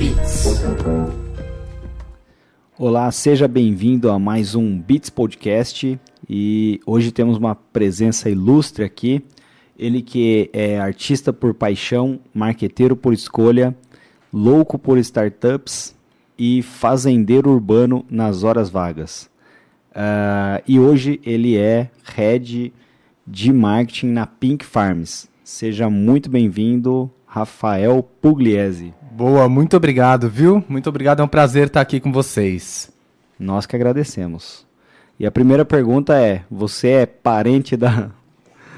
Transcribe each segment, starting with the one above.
Beats. Olá, seja bem-vindo a mais um Beats Podcast e hoje temos uma presença ilustre aqui. Ele que é artista por paixão, marqueteiro por escolha, louco por startups e fazendeiro urbano nas horas vagas. Uh, e hoje ele é head de marketing na Pink Farms. Seja muito bem-vindo, Rafael Pugliese. Boa, muito obrigado, viu? Muito obrigado, é um prazer estar aqui com vocês. Nós que agradecemos. E a primeira pergunta é: você é parente da,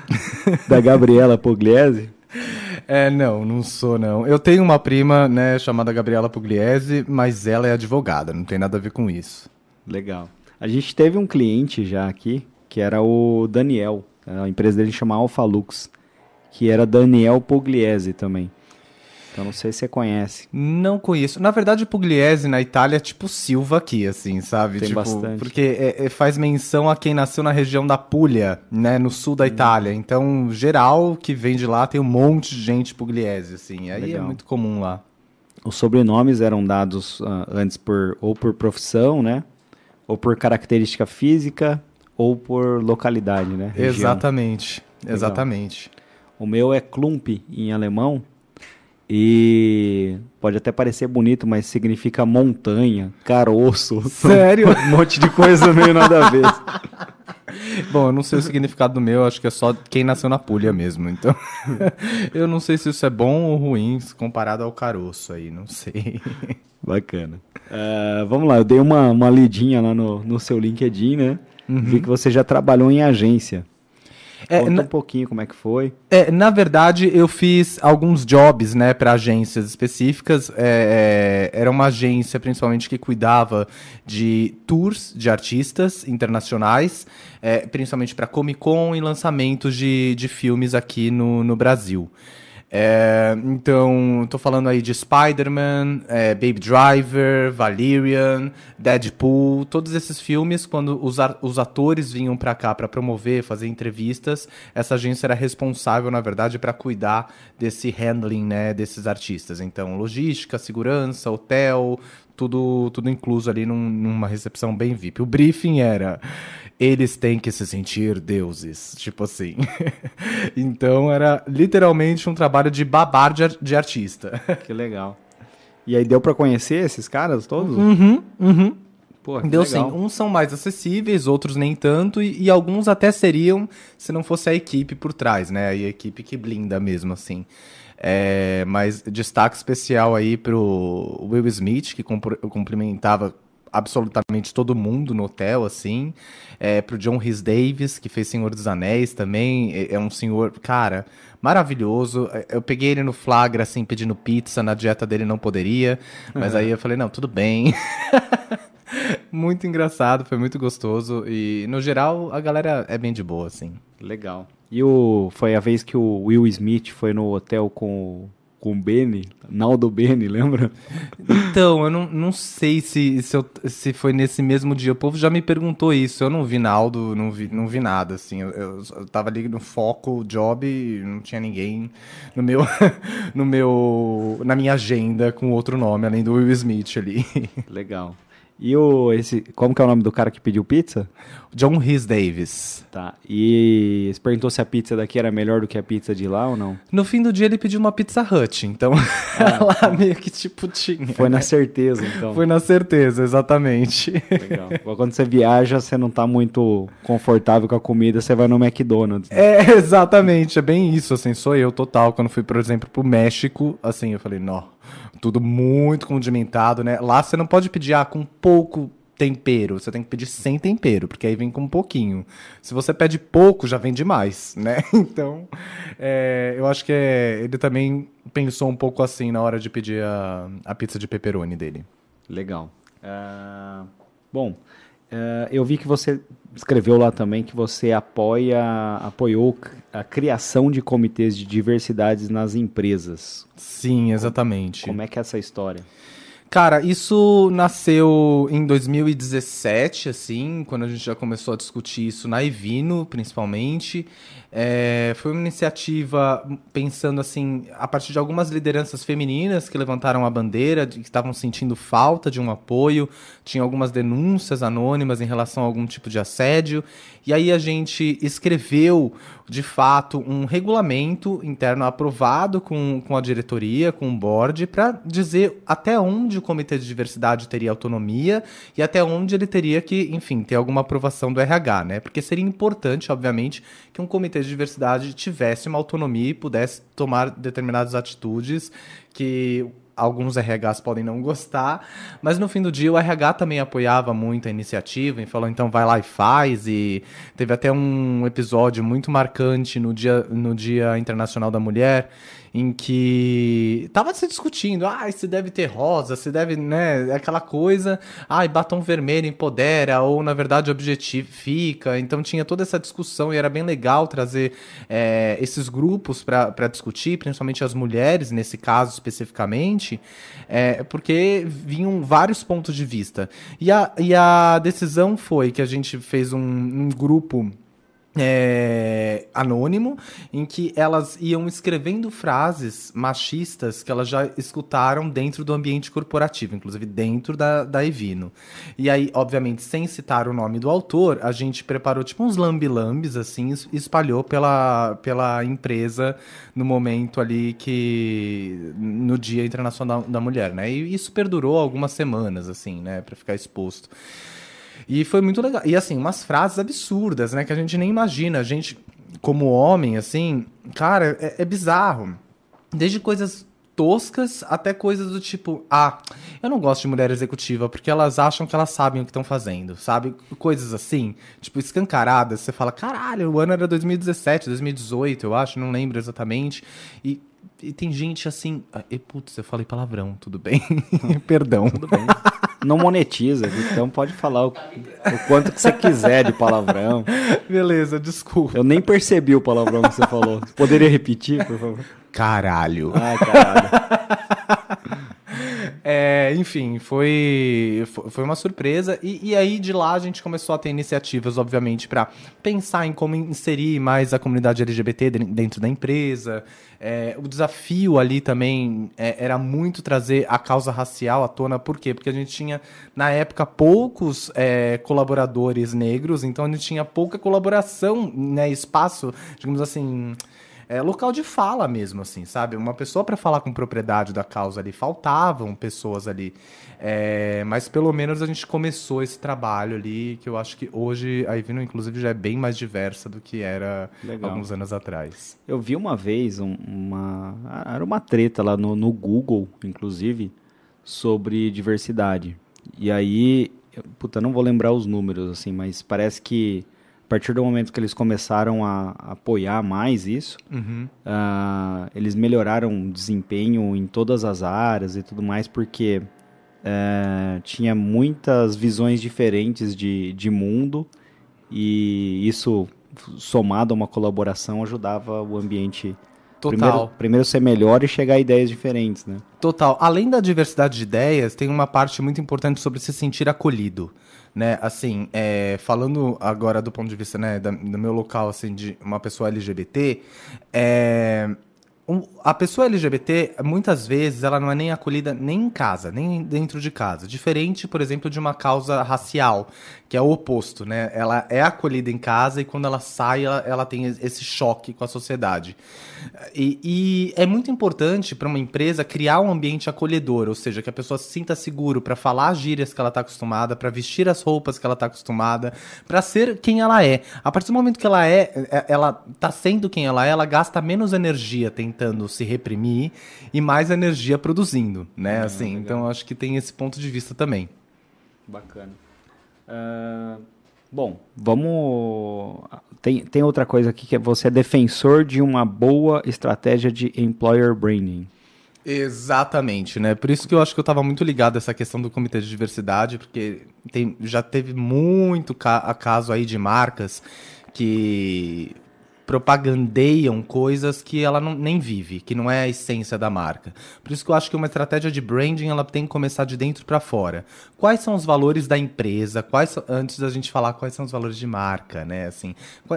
da Gabriela Pugliese? É, não, não sou não. Eu tenho uma prima, né, chamada Gabriela Pugliese, mas ela é advogada, não tem nada a ver com isso. Legal. A gente teve um cliente já aqui, que era o Daniel. A empresa dele chama Alpha Lux, que era Daniel Pugliese também. Então não sei se você conhece. Não conheço. Na verdade, Pugliese na Itália é tipo Silva aqui, assim, sabe? Tem tipo, bastante. Porque é, é, faz menção a quem nasceu na região da Puglia, né? No sul da Itália. Então, geral que vem de lá tem um monte de gente Pugliese, assim. Aí Legal. é muito comum lá. Os sobrenomes eram dados uh, antes por ou por profissão, né? Ou por característica física, ou por localidade, né? Região. Exatamente. Legal. Exatamente. O meu é Klump em alemão. E pode até parecer bonito, mas significa montanha, caroço. Sério? um monte de coisa meio nada a ver. Bom, eu não sei o significado do meu, acho que é só quem nasceu na Puglia mesmo. Então, eu não sei se isso é bom ou ruim comparado ao caroço aí, não sei. Bacana. Uh, vamos lá, eu dei uma, uma lidinha lá no, no seu LinkedIn, né? Uhum. Vi que você já trabalhou em agência. É, Conta na, um pouquinho como é que foi. É, na verdade, eu fiz alguns jobs, né, para agências específicas. É, é, era uma agência, principalmente, que cuidava de tours de artistas internacionais, é, principalmente para Comic Con e lançamentos de, de filmes aqui no, no Brasil. É, então, tô falando aí de Spider-Man, é, Baby Driver, Valerian, Deadpool, todos esses filmes, quando os, os atores vinham para cá para promover, fazer entrevistas, essa agência era responsável, na verdade, para cuidar desse handling, né, desses artistas. Então, logística, segurança, hotel, tudo, tudo incluso ali num, numa recepção bem VIP. O briefing era eles têm que se sentir deuses, tipo assim. então era literalmente um trabalho de babar de, de artista. Que legal. E aí deu para conhecer esses caras todos? Uhum, uhum. Pô, Deu legal. sim. Uns são mais acessíveis, outros nem tanto, e, e, alguns até seriam se não fosse a equipe por trás, né? a equipe que blinda mesmo, assim. É, mas destaque especial aí pro Will Smith, que cumprimentava absolutamente todo mundo no hotel, assim. É, pro John Rhys Davis, que fez Senhor dos Anéis também. É, é, um senhor, cara, maravilhoso. Eu peguei ele no flagra, assim, pedindo pizza. Na dieta dele não poderia. Mas aí eu falei, não, tudo bem. muito engraçado, foi muito gostoso. E, no geral, a galera é bem de boa, assim. Legal. E o, foi a vez que o Will Smith foi no hotel com, com o Benny, Naldo Benny, lembra? Então, eu não, não sei se, se, eu, se foi nesse mesmo dia. O povo já me perguntou isso. Eu não vi Naldo, não vi, não vi nada, assim. Eu, eu, eu tava ali no foco, job, não tinha ninguém no meu, no meu, na minha agenda com outro nome, além do Will Smith ali. Legal. E o esse, como que é o nome do cara que pediu pizza? John Rhys Davis. Tá. E você perguntou se a pizza daqui era melhor do que a pizza de lá ou não? No fim do dia ele pediu uma Pizza Hut, então ah, lá meio que tipo tinha. Foi na certeza, então. Foi na certeza, exatamente. Legal. Quando você viaja, você não tá muito confortável com a comida, você vai no McDonald's. Né? É, exatamente, é bem isso, assim, sou eu total. Quando fui, por exemplo, pro México, assim, eu falei, não, tudo muito condimentado, né? Lá você não pode pedir ah, com pouco tempero, você tem que pedir sem tempero, porque aí vem com um pouquinho. Se você pede pouco, já vem demais, né? Então, é, eu acho que é, ele também pensou um pouco assim na hora de pedir a, a pizza de pepperoni dele. Legal. Uh, bom, uh, eu vi que você escreveu lá também que você apoia, apoiou a criação de comitês de diversidades nas empresas. Sim, exatamente. Como, como é que é essa história? Cara, isso nasceu em 2017, assim, quando a gente já começou a discutir isso na Evino, principalmente. É, foi uma iniciativa pensando assim, a partir de algumas lideranças femininas que levantaram a bandeira, de, que estavam sentindo falta de um apoio, tinha algumas denúncias anônimas em relação a algum tipo de assédio, e aí a gente escreveu, de fato, um regulamento interno aprovado com, com a diretoria, com o board, para dizer até onde o comitê de diversidade teria autonomia e até onde ele teria que, enfim, ter alguma aprovação do RH, né? Porque seria importante, obviamente, que um comitê de diversidade tivesse uma autonomia e pudesse tomar determinadas atitudes que alguns RHs podem não gostar, mas no fim do dia o RH também apoiava muito a iniciativa e falou então vai lá e faz. E teve até um episódio muito marcante no dia, no dia Internacional da Mulher em que tava se discutindo, ah, se deve ter rosa, se deve, né, aquela coisa, ah, batom vermelho empodera, ou na verdade objetifica, então tinha toda essa discussão e era bem legal trazer é, esses grupos para discutir, principalmente as mulheres, nesse caso especificamente, é, porque vinham vários pontos de vista. E a, e a decisão foi que a gente fez um, um grupo é, anônimo, em que elas iam escrevendo frases machistas que elas já escutaram dentro do ambiente corporativo, inclusive dentro da, da Evino. E aí, obviamente, sem citar o nome do autor, a gente preparou tipo uns lambi-lambis, assim, e espalhou pela, pela empresa no momento ali que. no Dia Internacional da Mulher, né? E isso perdurou algumas semanas, assim, né, para ficar exposto. E foi muito legal. E assim, umas frases absurdas, né? Que a gente nem imagina. A gente, como homem, assim, cara, é, é bizarro. Desde coisas toscas até coisas do tipo, ah, eu não gosto de mulher executiva porque elas acham que elas sabem o que estão fazendo, sabe? Coisas assim, tipo, escancaradas. Você fala, caralho, o ano era 2017, 2018, eu acho, não lembro exatamente. E e tem gente assim. Ah, e, putz, eu falei palavrão, tudo bem? Perdão. Tudo bem. Não monetiza, então pode falar o, o, quanto que você quiser de palavrão. Beleza, desculpa. Eu nem percebi o palavrão que você falou. Poderia repetir, por favor? Caralho. Ah, caralho. É, enfim, foi, foi uma surpresa. E, e, aí de lá a gente começou a ter iniciativas, obviamente, para pensar em como inserir mais a comunidade LGBT dentro da empresa. É, o desafio ali também é, era muito trazer a causa racial à tona. Por quê? Porque a gente tinha, na época, poucos é, colaboradores negros, então a gente tinha pouca colaboração, né, espaço, digamos assim é, local de fala mesmo, assim, sabe? Uma pessoa para falar com propriedade da causa ali, faltavam pessoas ali. É, mas pelo menos a gente começou esse trabalho ali, que eu acho que hoje a Ivino, inclusive, já é bem mais diversa do que era Legal. alguns anos atrás. Eu vi uma vez um, uma. Era uma treta lá no, no Google, inclusive, sobre diversidade. E aí, puta, não vou lembrar os números, assim, mas parece que partir do momento que eles começaram a, apoiar mais isso, uhum. uh, eles melhoraram o desempenho em todas as áreas e tudo mais, porque uh, tinha muitas visões diferentes de, de mundo e isso, somado a uma colaboração, ajudava o ambiente Total. Primeiro, primeiro ser melhor e chegar a ideias diferentes, né? Total. Além da diversidade de ideias, tem uma parte muito importante sobre se sentir acolhido né? Assim, é, falando agora do ponto de vista, né, da, do meu local, assim, de uma pessoa LGBT, é, a pessoa LGBT, muitas vezes, ela não é nem acolhida nem em casa, nem dentro de casa. Diferente, por exemplo, de uma causa racial, que é o oposto, né? Ela é acolhida em casa e quando ela sai, ela, ela tem esse choque com a sociedade. E, e é muito importante para uma empresa criar um ambiente acolhedor, ou seja, que a pessoa se sinta seguro para falar as gírias que ela está acostumada, para vestir as roupas que ela está acostumada, para ser quem ela é. A partir do momento que ela é, é ela está sendo quem ela é, ela gasta menos energia tentando se reprimir e mais energia produzindo, né? Ah, assim, legal. então acho que tem esse ponto de vista também. Bacana. Uh, bom, vamos. Tem, tem outra coisa aqui que é você é defensor de uma boa estratégia de employer branding. Exatamente, né? Por isso que eu acho que eu estava muito ligado a essa questão do comitê de diversidade, porque tem, já teve muito ca caso aí de marcas que propagandeiam coisas que ela não, nem vive, que não é a essência da marca. Por isso que eu acho que uma estratégia de branding ela tem que começar de dentro para fora. Quais são os valores da empresa? Quais antes da gente falar quais são os valores de marca, né? Assim,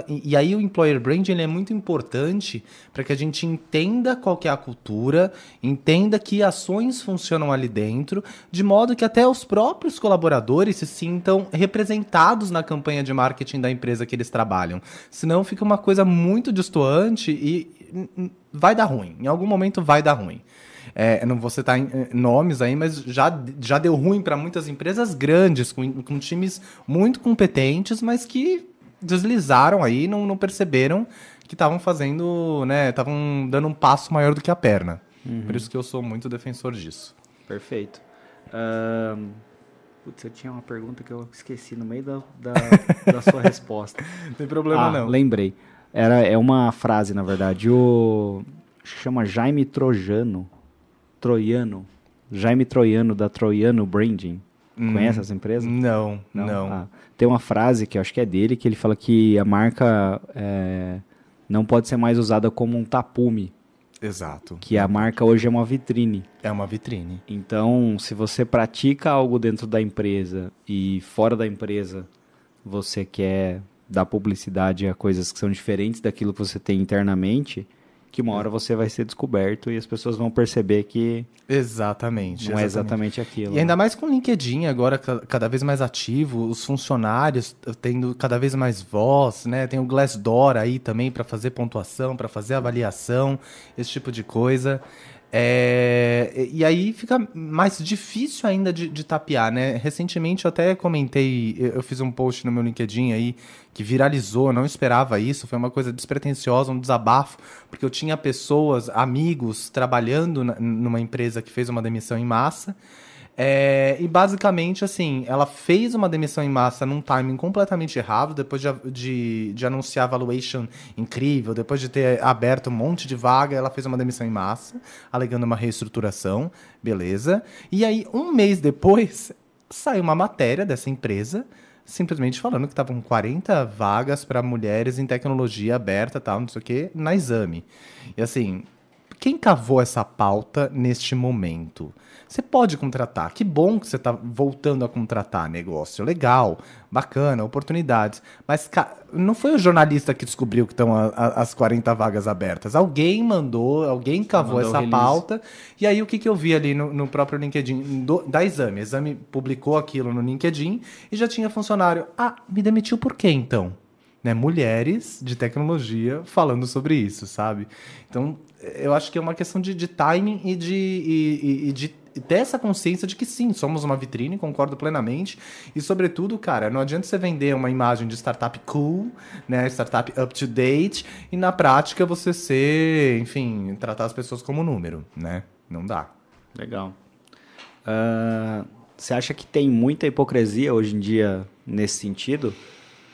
e, e aí o employer branding ele é muito importante para que a gente entenda qual é a cultura, entenda que ações funcionam ali dentro, de modo que até os próprios colaboradores se sintam representados na campanha de marketing da empresa que eles trabalham. Senão fica uma coisa muito destoante e vai dar ruim. Em algum momento vai dar ruim. É, não vou citar eh, nomes aí, mas já, já deu ruim para muitas empresas grandes, com, com times muito competentes, mas que deslizaram aí, não, não perceberam que estavam fazendo, né, estavam dando um passo maior do que a perna. Uhum. Por isso que eu sou muito defensor disso. Perfeito. Um, putz, eu tinha uma pergunta que eu esqueci no meio da, da, da sua resposta. Não tem problema ah, não. Lembrei. Era, é uma frase, na verdade. O chama Jaime Trojano. Troiano. Jaime Troiano, da Troiano Branding. Hum, Conhece essa empresa? Não, não. não. Ah, tem uma frase que eu acho que é dele, que ele fala que a marca é, não pode ser mais usada como um tapume. Exato. Que a marca hoje é uma vitrine. É uma vitrine. Então, se você pratica algo dentro da empresa e fora da empresa você quer dar publicidade a coisas que são diferentes daquilo que você tem internamente, que uma hora você vai ser descoberto e as pessoas vão perceber que exatamente não exatamente. é exatamente aquilo. E ainda mais com o LinkedIn agora cada vez mais ativo, os funcionários tendo cada vez mais voz, né? Tem o Glassdoor aí também para fazer pontuação, para fazer avaliação, esse tipo de coisa. É, e aí fica mais difícil ainda de, de, tapear, né? Recentemente eu até comentei, eu fiz um post no meu LinkedIn aí que viralizou, não esperava isso, foi uma coisa despretensiosa, um desabafo, porque eu tinha pessoas, amigos, trabalhando na, numa empresa que fez uma demissão em massa. É, e basicamente, assim, ela fez uma demissão em massa num timing completamente errado, depois de, de, de anunciar valuation incrível, depois de ter aberto um monte de vaga, ela fez uma demissão em massa, alegando uma reestruturação, beleza. E aí, um mês depois, saiu uma matéria dessa empresa simplesmente falando que estavam 40 vagas para mulheres em tecnologia aberta, tal, não sei o quê, na exame. E assim, quem cavou essa pauta neste momento? Você pode contratar. Que bom que você está voltando a contratar negócio. Legal, bacana, oportunidades. Mas não foi o jornalista que descobriu que estão as 40 vagas abertas. Alguém mandou, alguém cavou mandou essa pauta. E aí o que, que eu vi ali no, no próprio LinkedIn do, da Exame? Exame publicou aquilo no LinkedIn e já tinha funcionário. Ah, me demitiu por quê então? Né, mulheres de tecnologia falando sobre isso, sabe? Então, eu acho que é uma questão de, de timing e de, e, e de ter essa consciência de que sim, somos uma vitrine, concordo plenamente. E, sobretudo, cara, não adianta você vender uma imagem de startup cool, né? Startup up to date, e na prática você ser, enfim, tratar as pessoas como número, né? Não dá. Legal. Uh, você acha que tem muita hipocrisia hoje em dia nesse sentido?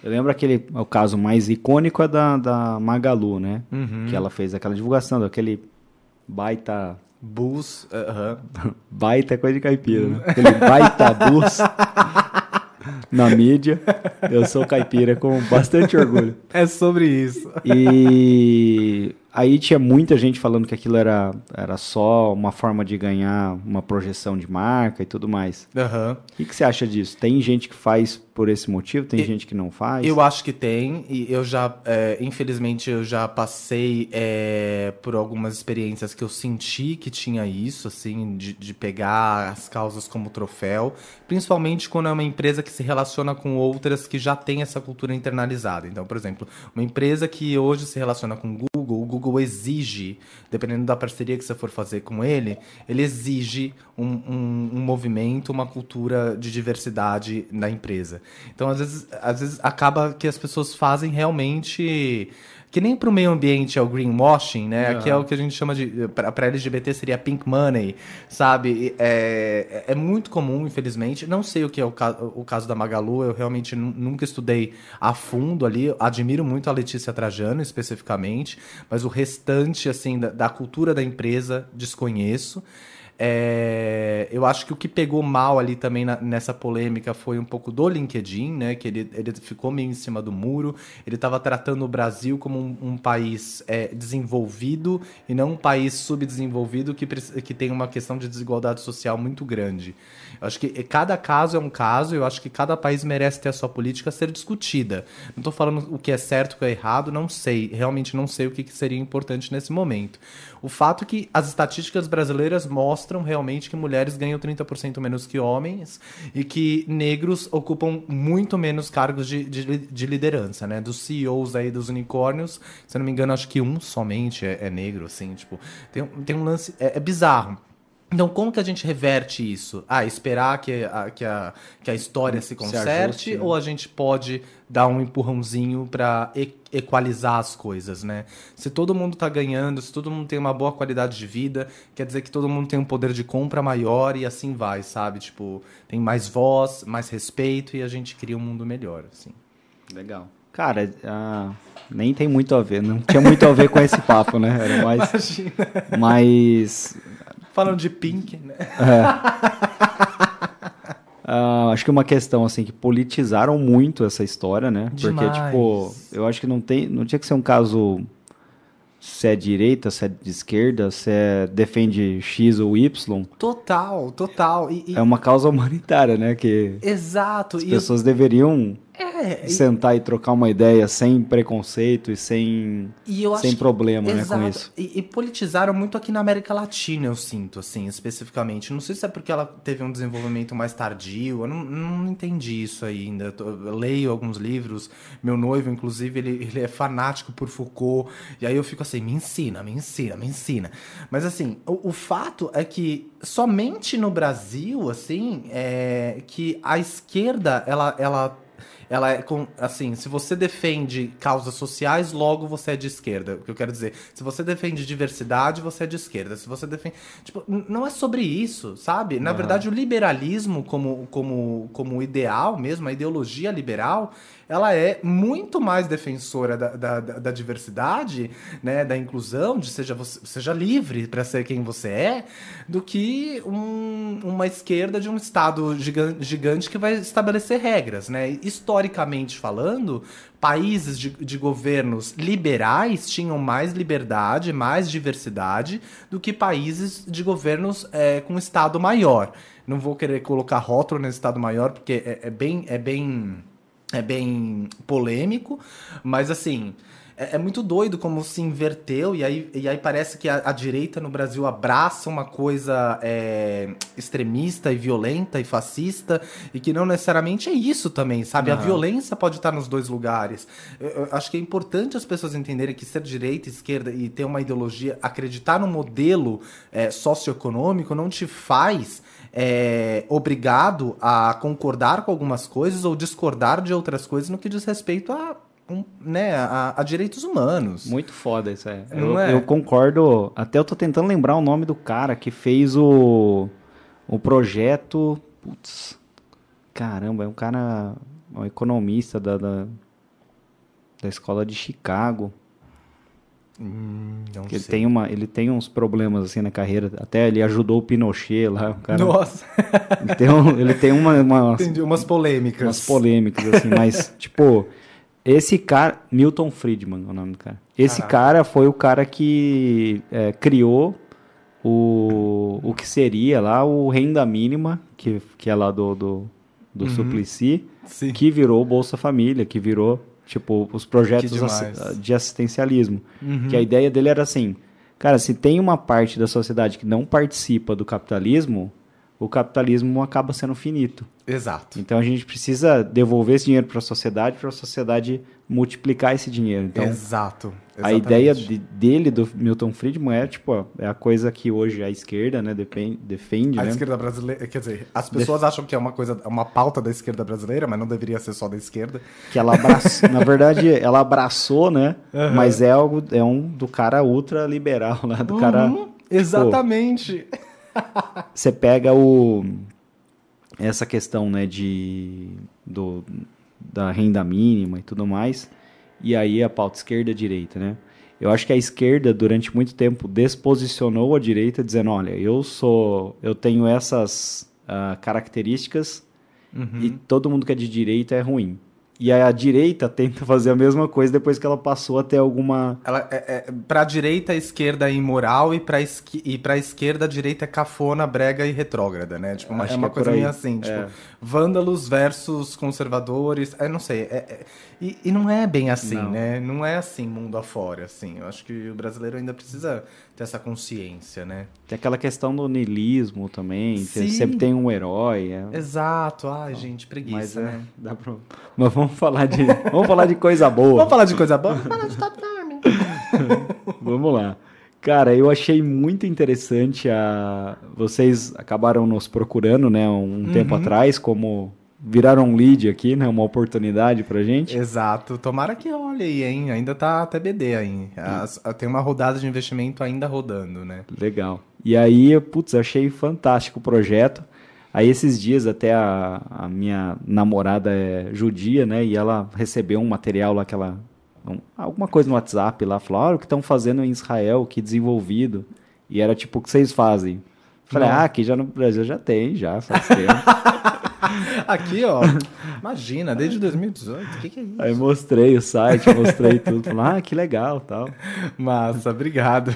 Eu lembro aquele, o caso mais icônico é da, da Magalu, né? Uhum. Que ela fez aquela divulgação daquele baita Bus, uh -huh. baita coisa de caipira, né? Aquele baita bus na mídia. Eu sou caipira com bastante orgulho. É sobre isso. E aí tinha muita gente falando que aquilo era, era só uma forma de ganhar uma projeção de marca e tudo mais. Uhum. O que, que você acha disso? Tem gente que faz por esse motivo? Tem gente que não faz? Eu acho que tem. E eu já, é, infelizmente, eu já passei é, por algumas experiências que eu senti que tinha isso, assim, de, de pegar as causas como troféu. Principalmente quando é uma empresa que se relaciona com outras que já tem essa cultura internalizada. Então, por exemplo, uma empresa que hoje se relaciona com Google, o Google Google exige, dependendo da parceria que você for fazer com ele, ele exige um, um, um movimento, uma cultura de diversidade na empresa. Então, às vezes, às vezes acaba que as pessoas fazem realmente que nem para o meio ambiente é o greenwashing, né? Uhum. Aqui é o que a gente chama de. Para LGBT seria pink money, sabe? É, é muito comum, infelizmente. Não sei o que é o, ca o caso da Magalu, eu realmente nunca estudei a fundo ali. Admiro muito a Letícia Trajano, especificamente, mas o restante, assim, da, da cultura da empresa, desconheço. É, eu acho que o que pegou mal ali também na, nessa polêmica foi um pouco do LinkedIn, né? Que ele, ele ficou meio em cima do muro. Ele estava tratando o Brasil como um, um país é, desenvolvido e não um país subdesenvolvido que, que tem uma questão de desigualdade social muito grande. Eu acho que cada caso é um caso, eu acho que cada país merece ter a sua política a ser discutida. Não estou falando o que é certo, o que é errado, não sei. Realmente não sei o que, que seria importante nesse momento. O fato é que as estatísticas brasileiras mostram realmente que mulheres ganham 30% menos que homens e que negros ocupam muito menos cargos de, de, de, liderança, né? Dos CEOs aí dos unicórnios, se eu não me engano, acho que um somente é, é negro, assim, tipo, tem, tem um lance. é, é bizarro. Então, como que a gente reverte isso? Ah, esperar que a, que a, que a história se conserte? Se ajuste, né? Ou a gente pode dar um empurrãozinho para e, equalizar as coisas, né? Se todo mundo está ganhando, se todo mundo tem uma boa qualidade de vida, quer dizer que todo mundo tem um poder de compra maior e assim vai, sabe? Tipo, tem mais voz, mais respeito e a gente cria um mundo melhor, assim. Legal. Cara, uh, nem tem muito a ver, não tinha muito a ver com esse papo, né? Era mais. Imagina. Mas Falando de Pink, né? É. Uh, acho que é uma questão assim que politizaram muito essa história, né? Demais. Porque tipo, eu acho que não tem, não tinha que ser um caso se é direita, se é de esquerda, se é defende X ou Y. Total, total. E, e... É uma causa humanitária, né? Que Exato. As pessoas eu... deveriam é, sentar e... e trocar uma ideia sem preconceito e sem, e sem problema que... né, com isso. E, e, politizaram muito aqui na América Latina, eu sinto, assim, especificamente. Não sei se é porque ela teve um desenvolvimento mais tardio, eu não, não entendi isso ainda. Eu leio alguns livros, meu noivo, inclusive, ele, ele é fanático por Foucault, e aí eu fico assim, me ensina, me ensina, me ensina. Mas assim, o, o fato é que somente no Brasil, assim, é que a esquerda, ela, ela ela é com, assim, se você defende causas sociais, logo você é de esquerda. O que eu quero dizer, se você defende diversidade, você é de esquerda. Se você defende, tipo, não é sobre isso, sabe? Na uhum. verdade, o liberalismo como como como ideal mesmo, a ideologia liberal, ela é muito mais defensora da, da, da diversidade, né, da inclusão, de seja você seja livre para ser quem você é, do que um, uma esquerda de um estado gigante, gigante que vai estabelecer regras, né? Historicamente falando, países de, de, governos liberais tinham mais liberdade, mais diversidade do que países de governos é, com Estado maior. Não vou querer colocar rótulo nesse Estado maior, porque é, é bem. É bem é bem polêmico, mas assim, é, é, muito doido como se inverteu, e aí, e aí parece que a, a direita no Brasil abraça uma coisa é, extremista e violenta e fascista, e que não necessariamente é isso também, sabe? Uhum. A violência pode estar nos dois lugares. Eu, eu acho que é importante as pessoas entenderem que ser direita e esquerda e ter uma ideologia, acreditar no modelo é, socioeconômico não te faz é, obrigado a concordar com algumas coisas ou discordar de outras coisas no que diz respeito a um, né, a, a, direitos humanos. Muito foda isso é. Eu, é. eu, concordo. Até eu tô tentando lembrar o nome do cara que fez o, o projeto. Putz, caramba, é um cara. Um economista da, da, da escola de Chicago. Hum, ele tem uma, ele tem uns problemas assim na carreira. Até ele ajudou o Pinochet lá. Cara, Nossa. Ele tem, um, ele tem uma, uma Entendi, umas polêmicas. Umas polêmicas assim, mas tipo esse cara, Milton Friedman é o nome do cara. Esse Caraca. cara foi o cara que é, criou o, o que seria lá o renda mínima, que, que é lá do, do, do uhum. Suplicy, Sim. que virou Bolsa Família, que virou Tipo, os projetos de assistencialismo. Uhum. Que a ideia dele era assim, cara, se tem uma parte da sociedade que não participa do capitalismo, o capitalismo acaba sendo finito. Exato. Então a gente precisa devolver esse dinheiro para a sociedade, para a sociedade multiplicar esse dinheiro. Então, Exato. Exatamente. A ideia de, dele, do Milton Friedman, é tipo, é a coisa que hoje a esquerda né, defende, defende. A né? esquerda brasileira, quer dizer, as pessoas Def... acham que é uma coisa, uma pauta da esquerda brasileira, mas não deveria ser só da esquerda. Que ela abraçou, na verdade, ela abraçou, né? Uhum. Mas é algo, é um do cara ultra liberal, né? Do uhum. cara. Tipo, Exatamente. Você pega o essa questão, né, de do, da renda mínima e tudo mais, e aí a pauta esquerda e direita, né? eu acho que a esquerda durante muito tempo desposicionou a direita dizendo, olha, eu sou, eu tenho essas uh, características uhum. e todo mundo que é de direita é ruim. E a direita tenta fazer a mesma coisa depois que ela passou a ter alguma. Ela, é, é, pra direita, a esquerda é imoral e pra, esqui... e pra esquerda, a direita é cafona, brega e retrógrada, né? Tipo, uma, é uma é coisa meio assim, tipo, é. vândalos versus conservadores. Eu não sei. É, é, e, e, não é bem assim, não. né? Não é assim mundo afora, assim. Eu acho que o brasileiro ainda precisa ter essa consciência, né? Tem aquela questão do niilismo também, sempre tem um herói. É... Exato, ai, então, gente, preguiça, mas, é, né? Dá pra... Mas vamos falar de, vamos falar de coisa boa. vamos falar de coisa boa? Vamos falar de top vamos lá. Cara, eu achei muito interessante a. Vocês acabaram nos procurando, né, um uhum. tempo atrás, como viraram um lead aqui, né? Uma oportunidade pra gente. Exato. Tomara que olhe aí, hein? Ainda tá até BD aí. As, tem uma rodada de investimento ainda rodando, né? Legal. E aí, putz, achei fantástico o projeto. Aí esses dias até a, a minha namorada é judia, né? E ela recebeu um material lá que ela... Um, alguma coisa no WhatsApp lá, falou, ah, o que estão fazendo em Israel, que desenvolvido. E era tipo, o que vocês fazem? Falei, Não. ah, aqui já no Brasil já tem, já faz tempo. Aqui, ó. Imagina, desde 2018. O que, que, é isso? Aí mostrei o site, mostrei tudo. Falei, ah, que legal tal. Massa, obrigado.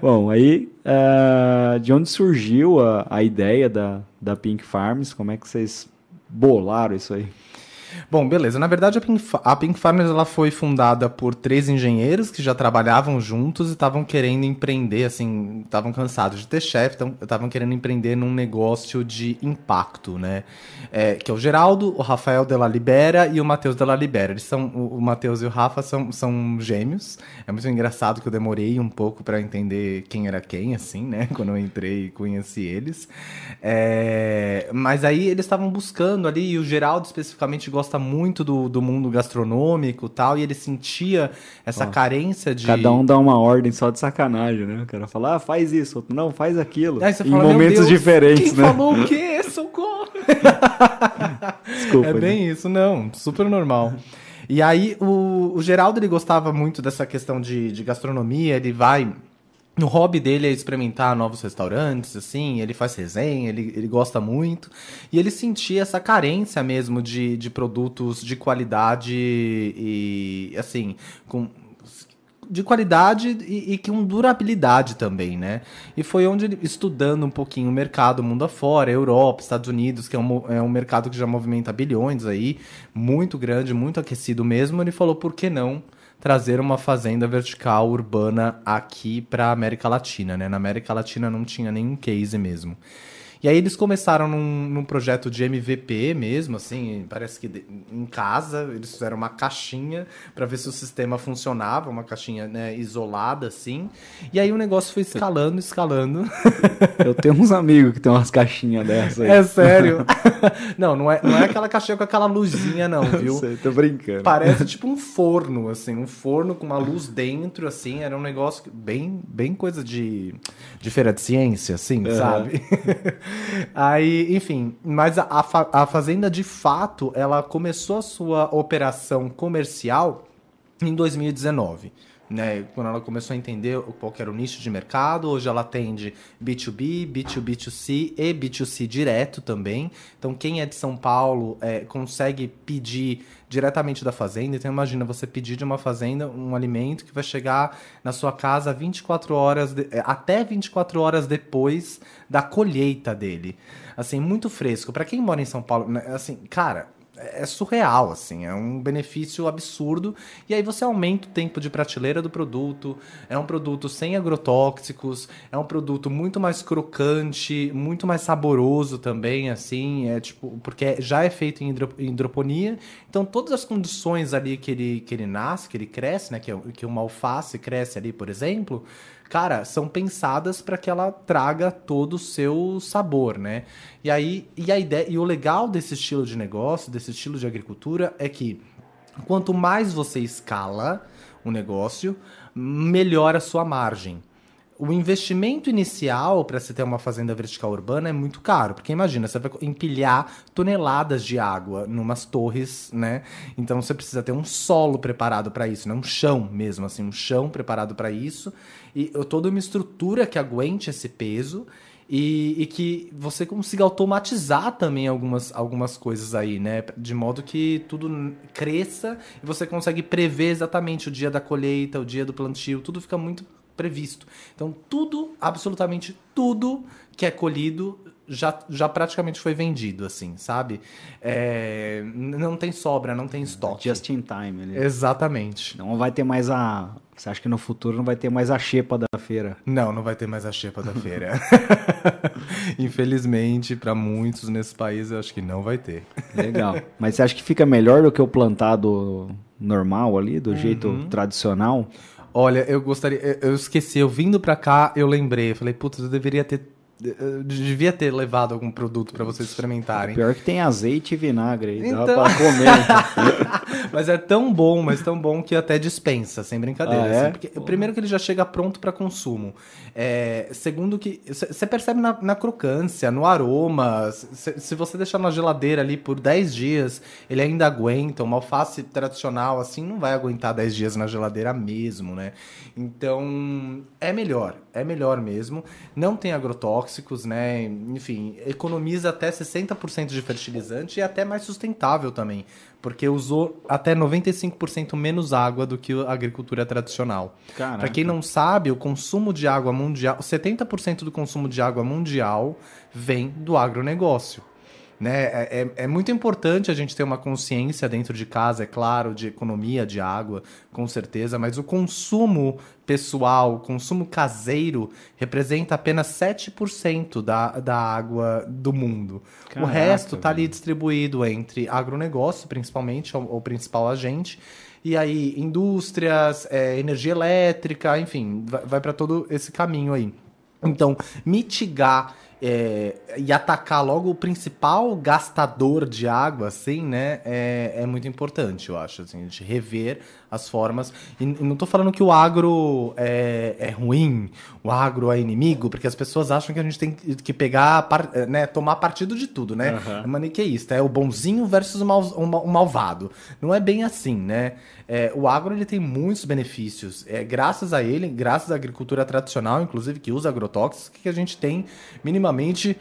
Bom, aí uh, de onde surgiu a, a ideia da, da Pink Farms? Como é que vocês bolaram isso aí? Bom, beleza. Na verdade, a Pink, a Pink Farmers ela foi fundada por três engenheiros que já trabalhavam juntos e estavam querendo empreender, assim, estavam cansados de ter chefe, estavam querendo empreender num negócio de impacto, né? É, que é o Geraldo, o Rafael de la Libera e o Matheus de la Libera. Eles são, o, o Matheus e o Rafa são, são gêmeos. É muito engraçado que eu demorei um pouco para entender quem era quem, assim, né? Quando eu entrei e conheci eles. É, mas aí eles estavam buscando ali, e o Geraldo especificamente gosta muito do, do mundo gastronômico tal, e ele sentia essa Ó, carência de. Cada um dá uma ordem só de sacanagem, né? O cara fala, ah, faz isso, outro, não, faz aquilo. Aí você em fala, momentos Deus, diferentes, quem né? falou o quê? Socorro! Desculpa. É bem né? isso, não. Super normal. E aí, o, o Geraldo, ele gostava muito dessa questão de, de gastronomia, ele vai o hobby dele é experimentar novos restaurantes, assim, ele faz resenha, ele, ele gosta muito. E ele sentia essa carência mesmo de, de produtos de qualidade e, assim, com de qualidade e, e, com durabilidade também, né? E foi onde ele, estudando um pouquinho o mercado mundo afora, Europa, Estados Unidos, que é um, é um mercado que já movimenta bilhões aí, muito grande, muito aquecido mesmo, ele falou, por que não trazer uma fazenda vertical urbana aqui para a América Latina, né? Na América Latina não tinha nenhum case mesmo. E aí eles começaram num, num projeto de MVP mesmo, assim, parece que de, em casa, eles fizeram uma caixinha para ver se o sistema funcionava, uma caixinha né, isolada, assim. E aí o negócio foi escalando, escalando. Eu tenho uns amigos que tem umas caixinhas dessas aí. É sério? não, não é, não é aquela caixinha com aquela luzinha, não, viu? Sei, tô brincando. Parece tipo um forno, assim, um forno com uma luz dentro, assim, era um negócio bem, bem coisa de, de feira de ciência, assim, uhum. sabe? Aí, enfim, mas a, a, a Fazenda de fato, ela começou a sua operação comercial em 2019 né, quando ela começou a entender qual era o nicho de mercado, hoje ela atende B2B, B2B2C e B2C direto também. Então, quem é de São Paulo é, consegue pedir diretamente da fazenda. Então, imagina você pedir de uma fazenda um alimento que vai chegar na sua casa 24 horas, de, é, até 24 horas depois da colheita dele. Assim, muito fresco. Para quem mora em São Paulo, né, assim, cara, é surreal, assim, é um benefício absurdo. E aí você aumenta o tempo de prateleira do produto, é um produto sem agrotóxicos, é um produto muito mais crocante, muito mais saboroso também, assim, é tipo, porque já é feito em hidroponia, então todas as condições ali que ele, que ele nasce, que ele cresce, né, que, é que uma alface cresce ali, por exemplo, cara, são pensadas para que ela traga todo o seu sabor, né? E aí, e a ideia, e o legal desse estilo de negócio, desse estilo de agricultura é que quanto mais você escala o negócio, melhor a sua margem. O investimento inicial para se ter uma fazenda vertical urbana é muito caro, porque imagina, você vai empilhar toneladas de água numas torres, né? Então você precisa ter um solo preparado para isso, né? um chão mesmo, assim, um chão preparado para isso e toda uma estrutura que aguente esse peso. E, e, que você consiga automatizar também algumas, algumas coisas aí, né? De modo que tudo cresça e você consegue prever exatamente o dia da colheita, o dia do plantio, tudo fica muito previsto. Então, tudo, absolutamente tudo que é colhido já, já praticamente foi vendido, assim, sabe? É, não tem sobra, não tem estoque. Just in time. Ali. Exatamente. Não vai ter mais a. Você acha que no futuro não vai ter mais a xepa da feira? Não, não vai ter mais a xepa da feira. Infelizmente, para muitos nesse país, eu acho que não vai ter. Legal. Mas você acha que fica melhor do que o plantado normal ali, do uhum. jeito tradicional? Olha, eu gostaria. Eu esqueci, eu vindo pra cá, eu lembrei. Eu falei, putz, eu deveria ter eu devia ter levado algum produto para vocês experimentarem. Pior que tem azeite e vinagre aí, então... dá pra comer. mas é tão bom, mas tão bom que até dispensa, sem brincadeira. Ah, é? assim, porque, primeiro que ele já chega pronto para consumo. É, segundo que você percebe na, na, crocância, no aroma. Se, se, você deixar na geladeira ali por 10 dias, ele ainda aguenta. Uma alface tradicional assim não vai aguentar 10 dias na geladeira mesmo, né? Então é melhor, é melhor mesmo. Não tem agrotóxico tóxicos, né? Enfim, economiza até 60% de fertilizante e é até mais sustentável também, porque usou até 95% menos água do que a agricultura tradicional. Para quem não sabe, o consumo de água mundial, 70% do consumo de água mundial vem do agronegócio. Né? É, é, é, muito importante a gente ter uma consciência dentro de casa, é claro, de economia de água, com certeza, mas o consumo pessoal, o consumo caseiro, representa apenas 7% da, da água do mundo. Caraca, o resto está ali distribuído entre agronegócio, principalmente, o, o principal agente, e aí indústrias, é, energia elétrica, enfim, vai, vai para todo esse caminho aí. Então, mitigar é, e atacar logo o principal gastador de água, assim, né, é, é muito importante, eu acho, assim, de rever as formas. E, e não estou falando que o agro é, é ruim, o agro é inimigo, porque as pessoas acham que a gente tem que pegar, né, tomar partido de tudo, né? Uhum. É maniqueísta, é o bonzinho versus o, mal, o malvado. Não é bem assim, né? É, o agro ele tem muitos benefícios. É, graças a ele, graças à agricultura tradicional, inclusive, que usa agrotóxicos, que a gente tem minimamente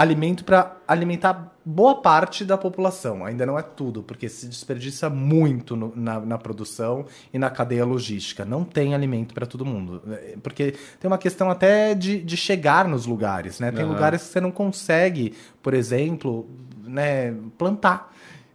alimento para alimentar boa parte da população. Ainda não é tudo, porque se desperdiça muito no, na, na, produção e na cadeia logística. Não tem alimento para todo mundo. É, porque tem uma questão até de, de chegar nos lugares. Né? Tem uhum. lugares que você não consegue, por exemplo, né, plantar.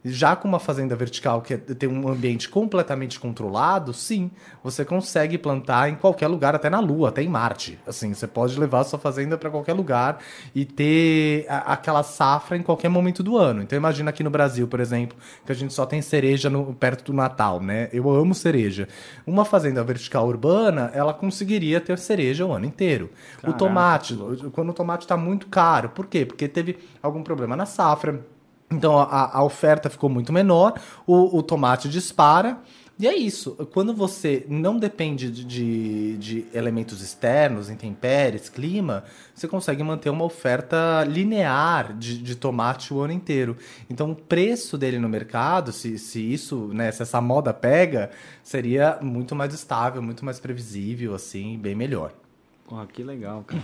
Já com uma fazenda vertical que tem um ambiente completamente controlado, sim, você consegue plantar em qualquer lugar, até na Lua, até em Marte. Assim, você pode levar a sua fazenda para qualquer lugar e ter a, aquela safra em qualquer momento do ano. Então imagina aqui no Brasil, por exemplo, que a gente só tem cereja no, perto do Natal, né? Eu amo cereja. Uma fazenda vertical urbana, ela conseguiria ter cereja o ano inteiro. Caraca, o tomate, quando o tomate está muito caro, por quê? Porque teve algum problema na safra então a, a oferta ficou muito menor, o, o, tomate dispara. E é isso. Quando você não depende de, de, de, elementos externos, intempéries, clima, você consegue manter uma oferta linear de, de, tomate o ano inteiro. Então, o preço dele no mercado, se, se isso, né, se essa moda pega, seria muito mais estável, muito mais previsível, assim, bem melhor. Pô, que legal, cara.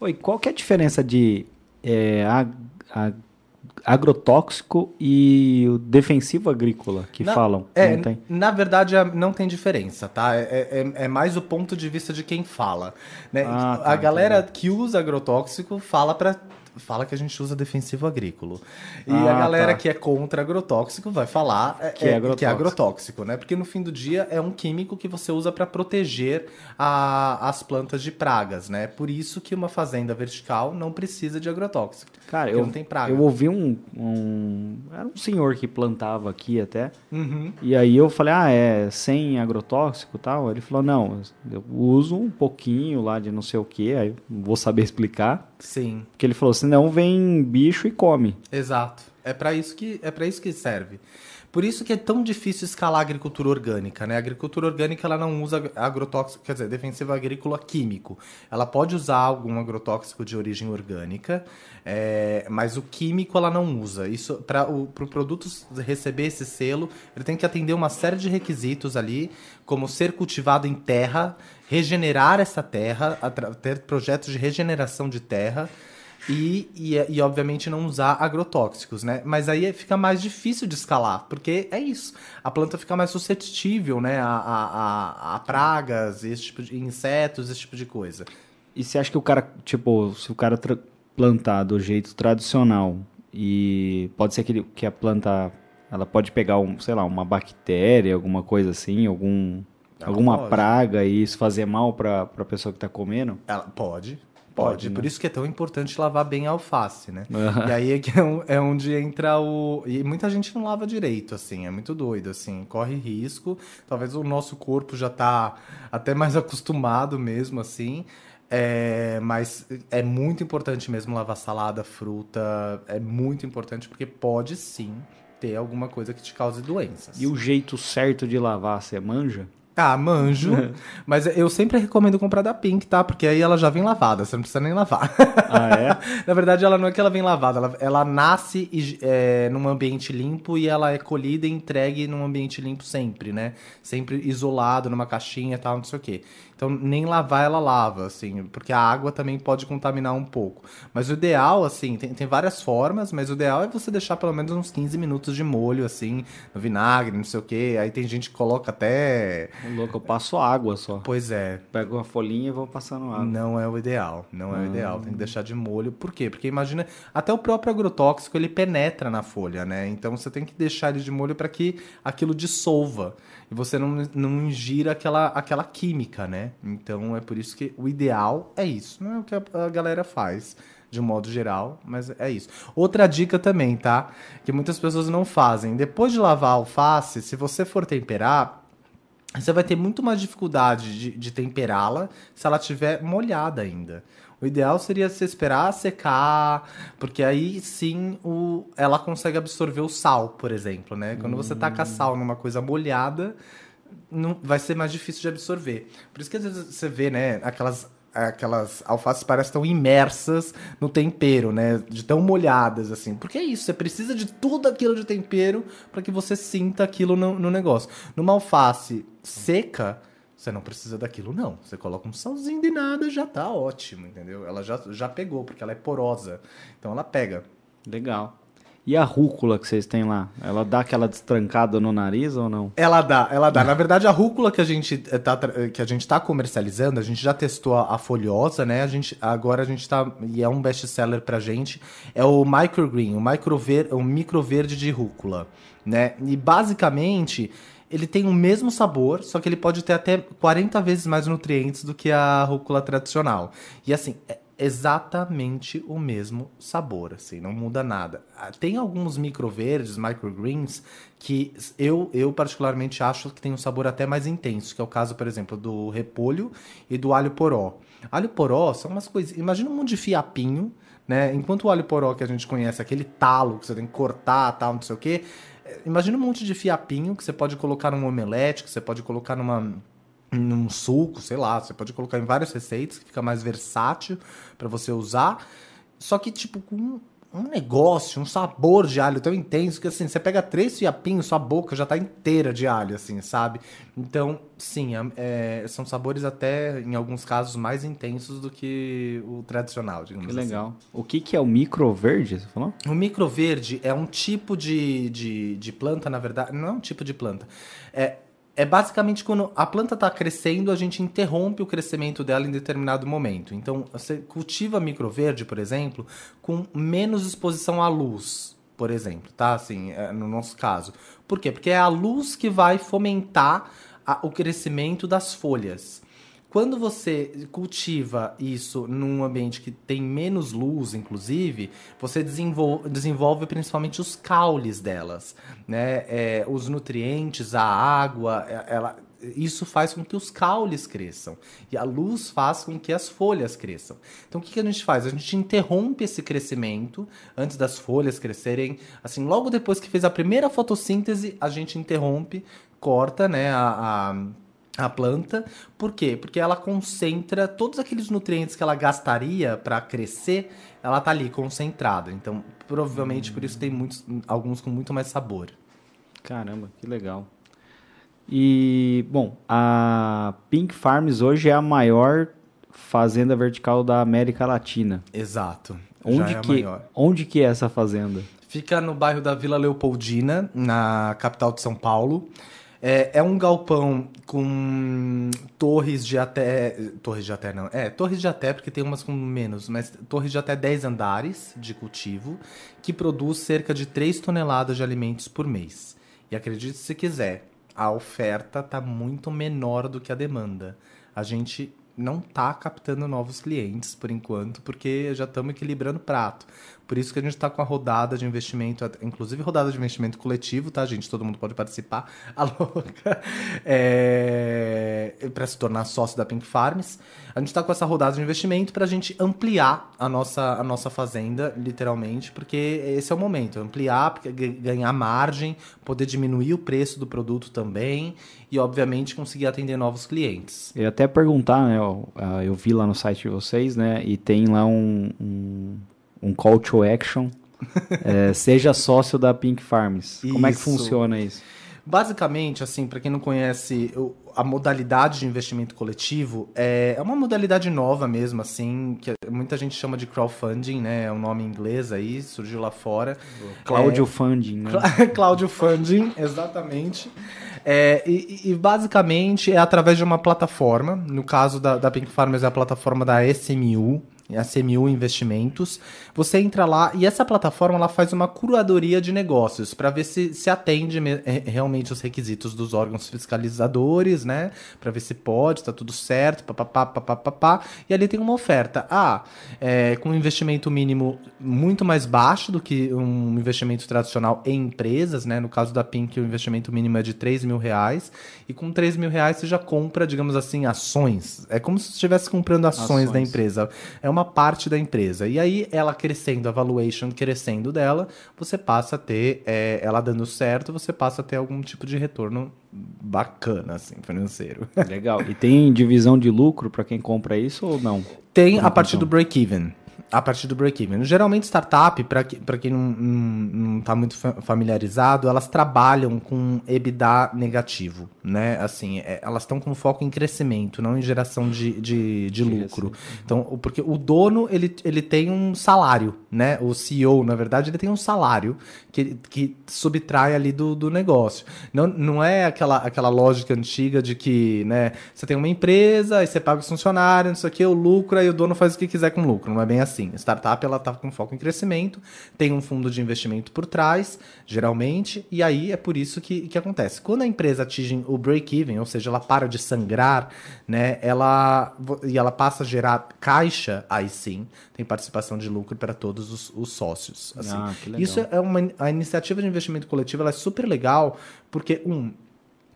Oi, qual que é a diferença de é, a, a agrotóxico e o defensivo agrícola que na, falam. É, na verdade, não tem diferença, tá? É, é, é, mais o ponto de vista de quem fala. Né? Ah, tá, a galera entendi. que usa agrotóxico fala para fala que a gente usa defensivo agrícola. E ah, a galera tá. que é contra agrotóxico vai falar é, que, é, é agrotóxico. que é agrotóxico, né? Porque no fim do dia é um químico que você usa para proteger a, as plantas de pragas, né? Por isso que uma fazenda vertical não precisa de agrotóxico. Cara, eu, não tem praga. eu ouvi um, um, Era um senhor que plantava aqui até. Uhum. E aí eu falei, ah, é sem agrotóxico e tal? Ele falou, não, eu uso um pouquinho lá de não sei o que, aí vou saber explicar. Sim. Porque ele falou, senão vem bicho e come. Exato. É para isso que é para isso que serve. Por isso que é tão difícil escalar a agricultura orgânica, né? A agricultura orgânica ela não usa agrotóxico, quer dizer, defensivo agrícola químico. Ela pode usar algum agrotóxico de origem orgânica, é, mas o químico ela não usa. Isso para o pro produto receber esse selo, ele tem que atender uma série de requisitos ali, como ser cultivado em terra, regenerar essa terra, ter projetos de regeneração de terra e, e, e, obviamente não usar agrotóxicos, né? Mas aí fica mais difícil de escalar, porque é isso. A planta fica mais suscetível, né? A, a, a, a pragas, esse tipo de insetos, esse tipo de coisa. E você acha que o cara, tipo, se o cara plantar do jeito tradicional e pode ser que, ele, que a planta ela pode pegar um, sei lá, uma bactéria, alguma coisa assim, algum ela alguma pode. praga e isso fazer mal para a pessoa que está comendo? Ela pode, Pode, né? por isso que é tão importante lavar bem a alface, né? Uhum. E aí é, que é, é, onde entra o. E muita gente não lava direito, assim, é muito doido, assim, corre risco. Talvez o nosso corpo já tá até mais acostumado mesmo, assim. É, mas é muito importante mesmo lavar salada, fruta. É muito importante porque pode sim ter alguma coisa que te cause doenças. E o jeito certo de lavar, você manja? Ah, manjo. mas eu sempre recomendo comprar da Pink, tá? Porque aí ela já vem lavada, você não precisa nem lavar. Ah, é? Na verdade, ela não é que ela vem lavada, ela, ela nasce é, num ambiente limpo e ela é colhida e entregue num ambiente limpo sempre, né? Sempre isolado, numa caixinha e tal, não sei o quê. Então, nem lavar ela lava, assim, porque a água também pode contaminar um pouco. Mas o ideal, assim, tem, tem várias formas, mas o ideal é você deixar pelo menos uns 15 minutos de molho, assim, no vinagre, não sei o quê. Aí tem gente que coloca até. Louco, eu passo água só. Pois é. Pego uma folhinha e vou passando água. Não é o ideal. Não é o ideal. Tem que deixar de molho. Por quê? Porque imagina, até o próprio agrotóxico ele penetra na folha, né? Então você tem que deixar ele de molho para que aquilo dissolva e você não, não ingira aquela, aquela química, né? Então é por isso que o ideal é isso. Não é o que a, galera faz de um modo geral, mas é isso. Outra dica também, tá? Que muitas pessoas não fazem. Depois de lavar a alface, se você for temperar, você vai ter muito mais dificuldade de, de temperá-la se ela estiver molhada ainda. O ideal seria se esperar secar, porque aí sim o, ela consegue absorver o sal, por exemplo, né? Quando hum. você taca sal numa coisa molhada, não, vai ser mais difícil de absorver. Por isso que às vezes você vê, né, aquelas aquelas alfaces parecem tão imersas no tempero, né? De tão molhadas, assim. Porque é isso, você precisa de tudo aquilo de tempero para que você sinta aquilo no, no negócio. Numa alface seca, você não precisa daquilo, não. Você coloca um salzinho de nada, já tá ótimo, entendeu? Ela já, já pegou, porque ela é porosa. Então ela pega. Legal. E a rúcula que vocês têm lá? Ela dá aquela destrancada no nariz ou não? Ela dá, ela dá. Na verdade, a rúcula que a gente eh, tá, que a gente tá comercializando, a gente já testou a, a folhosa, né? A gente, agora a gente tá. E é um best-seller pra gente. É o microgreen, o, microver, o microverde de rúcula. Né? E basicamente ele tem o mesmo sabor, só que ele pode ter até 40 vezes mais nutrientes do que a rúcula tradicional. E assim, é exatamente o mesmo sabor, assim, não muda nada. Ah, tem alguns microverdes, microgreens, que eu, eu particularmente acho que tem um sabor até mais intenso, que é o caso, por exemplo, do repolho e do alho poró. Alho poró são umas coisas. Imagina um monte de fiapinho, né? Enquanto o alho poró que a gente conhece, aquele talo que você tem que cortar, tal, não sei o quê imagina um monte de fiapinho que você pode colocar num omelete, que você pode colocar numa num suco, sei lá, você pode colocar em várias receitas que fica mais versátil para você usar. Só que tipo com um negócio, um sabor de alho tão intenso que assim, você pega três fiapinhos, sua boca já tá inteira de alho, assim, sabe? Então, sim, é, são sabores até, em alguns casos, mais intensos do que o tradicional, digamos que assim. legal. O que, que é o microverde, você falou? O microverde é um tipo de, de, de planta, na verdade, não é um tipo de planta. É, é basicamente quando a planta está crescendo, a gente interrompe o crescimento dela em determinado momento. Então, você cultiva microverde, por exemplo, com menos exposição à luz, por exemplo, tá? Assim, é, no nosso caso. Por quê? Porque é a luz que vai fomentar a, o crescimento das folhas. Quando você cultiva isso num ambiente que tem menos luz, inclusive, você desenvolve, desenvolve principalmente os caules delas, né? É, os nutrientes, a água, é, ela, isso faz com que os caules cresçam. E a luz faz com que as folhas cresçam. Então o que, que a gente faz? A gente interrompe esse crescimento antes das folhas crescerem. Assim, logo depois que fez a primeira fotossíntese, a gente interrompe, corta né, a, a, a planta. Por quê? Porque ela concentra todos aqueles nutrientes que ela gastaria para crescer, ela tá ali concentrada. Então, provavelmente por isso tem muitos, alguns com muito mais sabor. Caramba, que legal. E, bom, a Pink Farms hoje é a maior fazenda vertical da América Latina. Exato. Onde, é que, maior. onde que é essa fazenda? Fica no bairro da Vila Leopoldina, na capital de São Paulo. É, é um galpão com torres de até. Torres de até não. É, torres de até, porque tem umas com menos, mas torres de até 10 andares de cultivo, que produz cerca de 3 toneladas de alimentos por mês. E acredite se quiser, a oferta está muito menor do que a demanda. A gente não está captando novos clientes por enquanto, porque já estamos equilibrando prato. Por isso que a gente está com a rodada de investimento, inclusive rodada de investimento coletivo, tá, gente? Todo mundo pode participar. A louca. É, para se tornar sócio da Pink Farms. A gente está com essa rodada de investimento para a gente ampliar a nossa, a nossa fazenda, literalmente, porque esse é o momento. Ampliar, ganhar margem, poder diminuir o preço do produto também e, obviamente, conseguir atender novos clientes. Eu até perguntar, né? Eu, eu vi lá no site de vocês, né? E tem lá um, um um call to action. é, seja sócio da Pink Farms. Isso. Como é que funciona isso? Basicamente, assim, para quem não conhece, a modalidade de investimento coletivo é, é uma modalidade nova mesmo, assim, que muita gente chama de crowdfunding, né? É um nome em inglês aí, surgiu lá fora. Cláudio é, Funding, né? Cláudio Funding, exatamente. É, e, e, basicamente é através de uma plataforma, no caso da, da Pink Farmers é a plataforma da SMU, a CMU Investimentos. Você entra lá e essa plataforma ela faz uma curadoria de negócios para ver se se atende realmente os requisitos dos órgãos fiscalizadores, né? Para ver se pode, tá tudo certo, papapá, papapá. E ali tem uma oferta. Ah, é, com um investimento mínimo muito mais baixo do que um investimento tradicional em empresas, né? No caso da Pink, o investimento mínimo é de 3 mil reais. E com 3 mil reais você já compra, digamos assim, ações. É como se estivesse comprando ações, ações. da empresa. É uma parte da empresa. E aí, ela crescendo, a valuation crescendo dela, você passa a ter, é, ela dando certo, você passa a ter algum tipo de retorno bacana, assim, financeiro. Legal. E tem divisão de lucro para quem compra isso ou não? Tem a partir do break-even a partir do break-even. Geralmente, startup, para quem não está muito familiarizado, elas trabalham com EBITDA negativo, né? Assim, é, elas estão com foco em crescimento, não em geração de, de, de lucro. Então, porque o dono, ele, ele tem um salário, né? O CEO, na verdade, ele tem um salário que, que subtrai ali do, do negócio. Não, não é aquela, aquela lógica antiga de que, né? Você tem uma empresa, aí você paga os funcionários, não sei o que, o lucro, aí o dono faz o que quiser com o lucro. Não é bem assim assim, startup ela está com foco em crescimento, tem um fundo de investimento por trás, geralmente, e aí é por isso que, que acontece. Quando a empresa atinge o break-even, ou seja, ela para de sangrar, né, ela, e ela passa a gerar caixa, aí sim, tem participação de lucro para todos os, os sócios. Assim. Ah, isso é uma a iniciativa de investimento coletivo, ela é super legal, porque, um,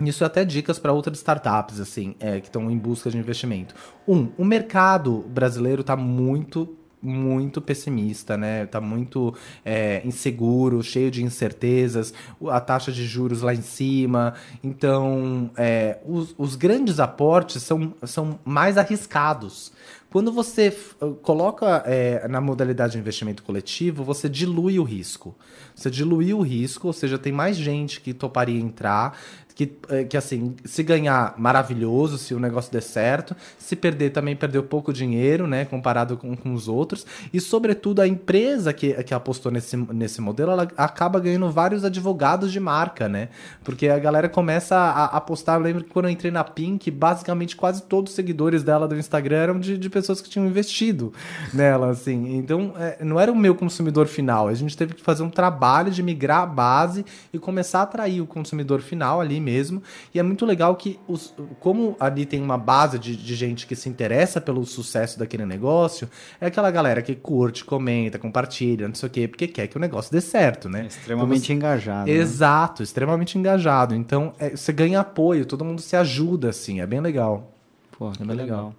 isso é até dicas para outras startups, assim, é, que estão em busca de investimento. Um, o mercado brasileiro está muito muito pessimista, né? Tá muito é, inseguro, cheio de incertezas, a taxa de juros lá em cima. Então, é, os, os grandes aportes são, são mais arriscados. Quando você coloca é, na modalidade de investimento coletivo, você dilui o risco. Você dilui o risco, ou seja, tem mais gente que toparia entrar, que, eh, que assim, se ganhar, maravilhoso, se o negócio der certo, se perder, também perdeu pouco dinheiro, né, comparado com, com os outros, e sobretudo a empresa que, que apostou nesse, nesse modelo, ela acaba ganhando vários advogados de marca, né, porque a galera começa a, a apostar, eu lembro que quando eu entrei na Pink, basicamente quase todos os seguidores dela do Instagram eram de, de pessoas que tinham investido nela, assim, então é, não era o meu consumidor final, a gente teve que fazer um trabalho de migrar a base e começar a atrair o consumidor final ali mesmo. E é muito legal que, os, como ali tem uma base de, de gente que se interessa pelo sucesso daquele negócio, é aquela galera que curte, comenta, compartilha, não sei o quê, porque quer que o negócio dê certo, né? É extremamente então, engajado. Né? Exato, né? extremamente engajado. Então é, você ganha apoio, todo mundo se ajuda, assim, é bem legal. Pô, é bem legal. legal.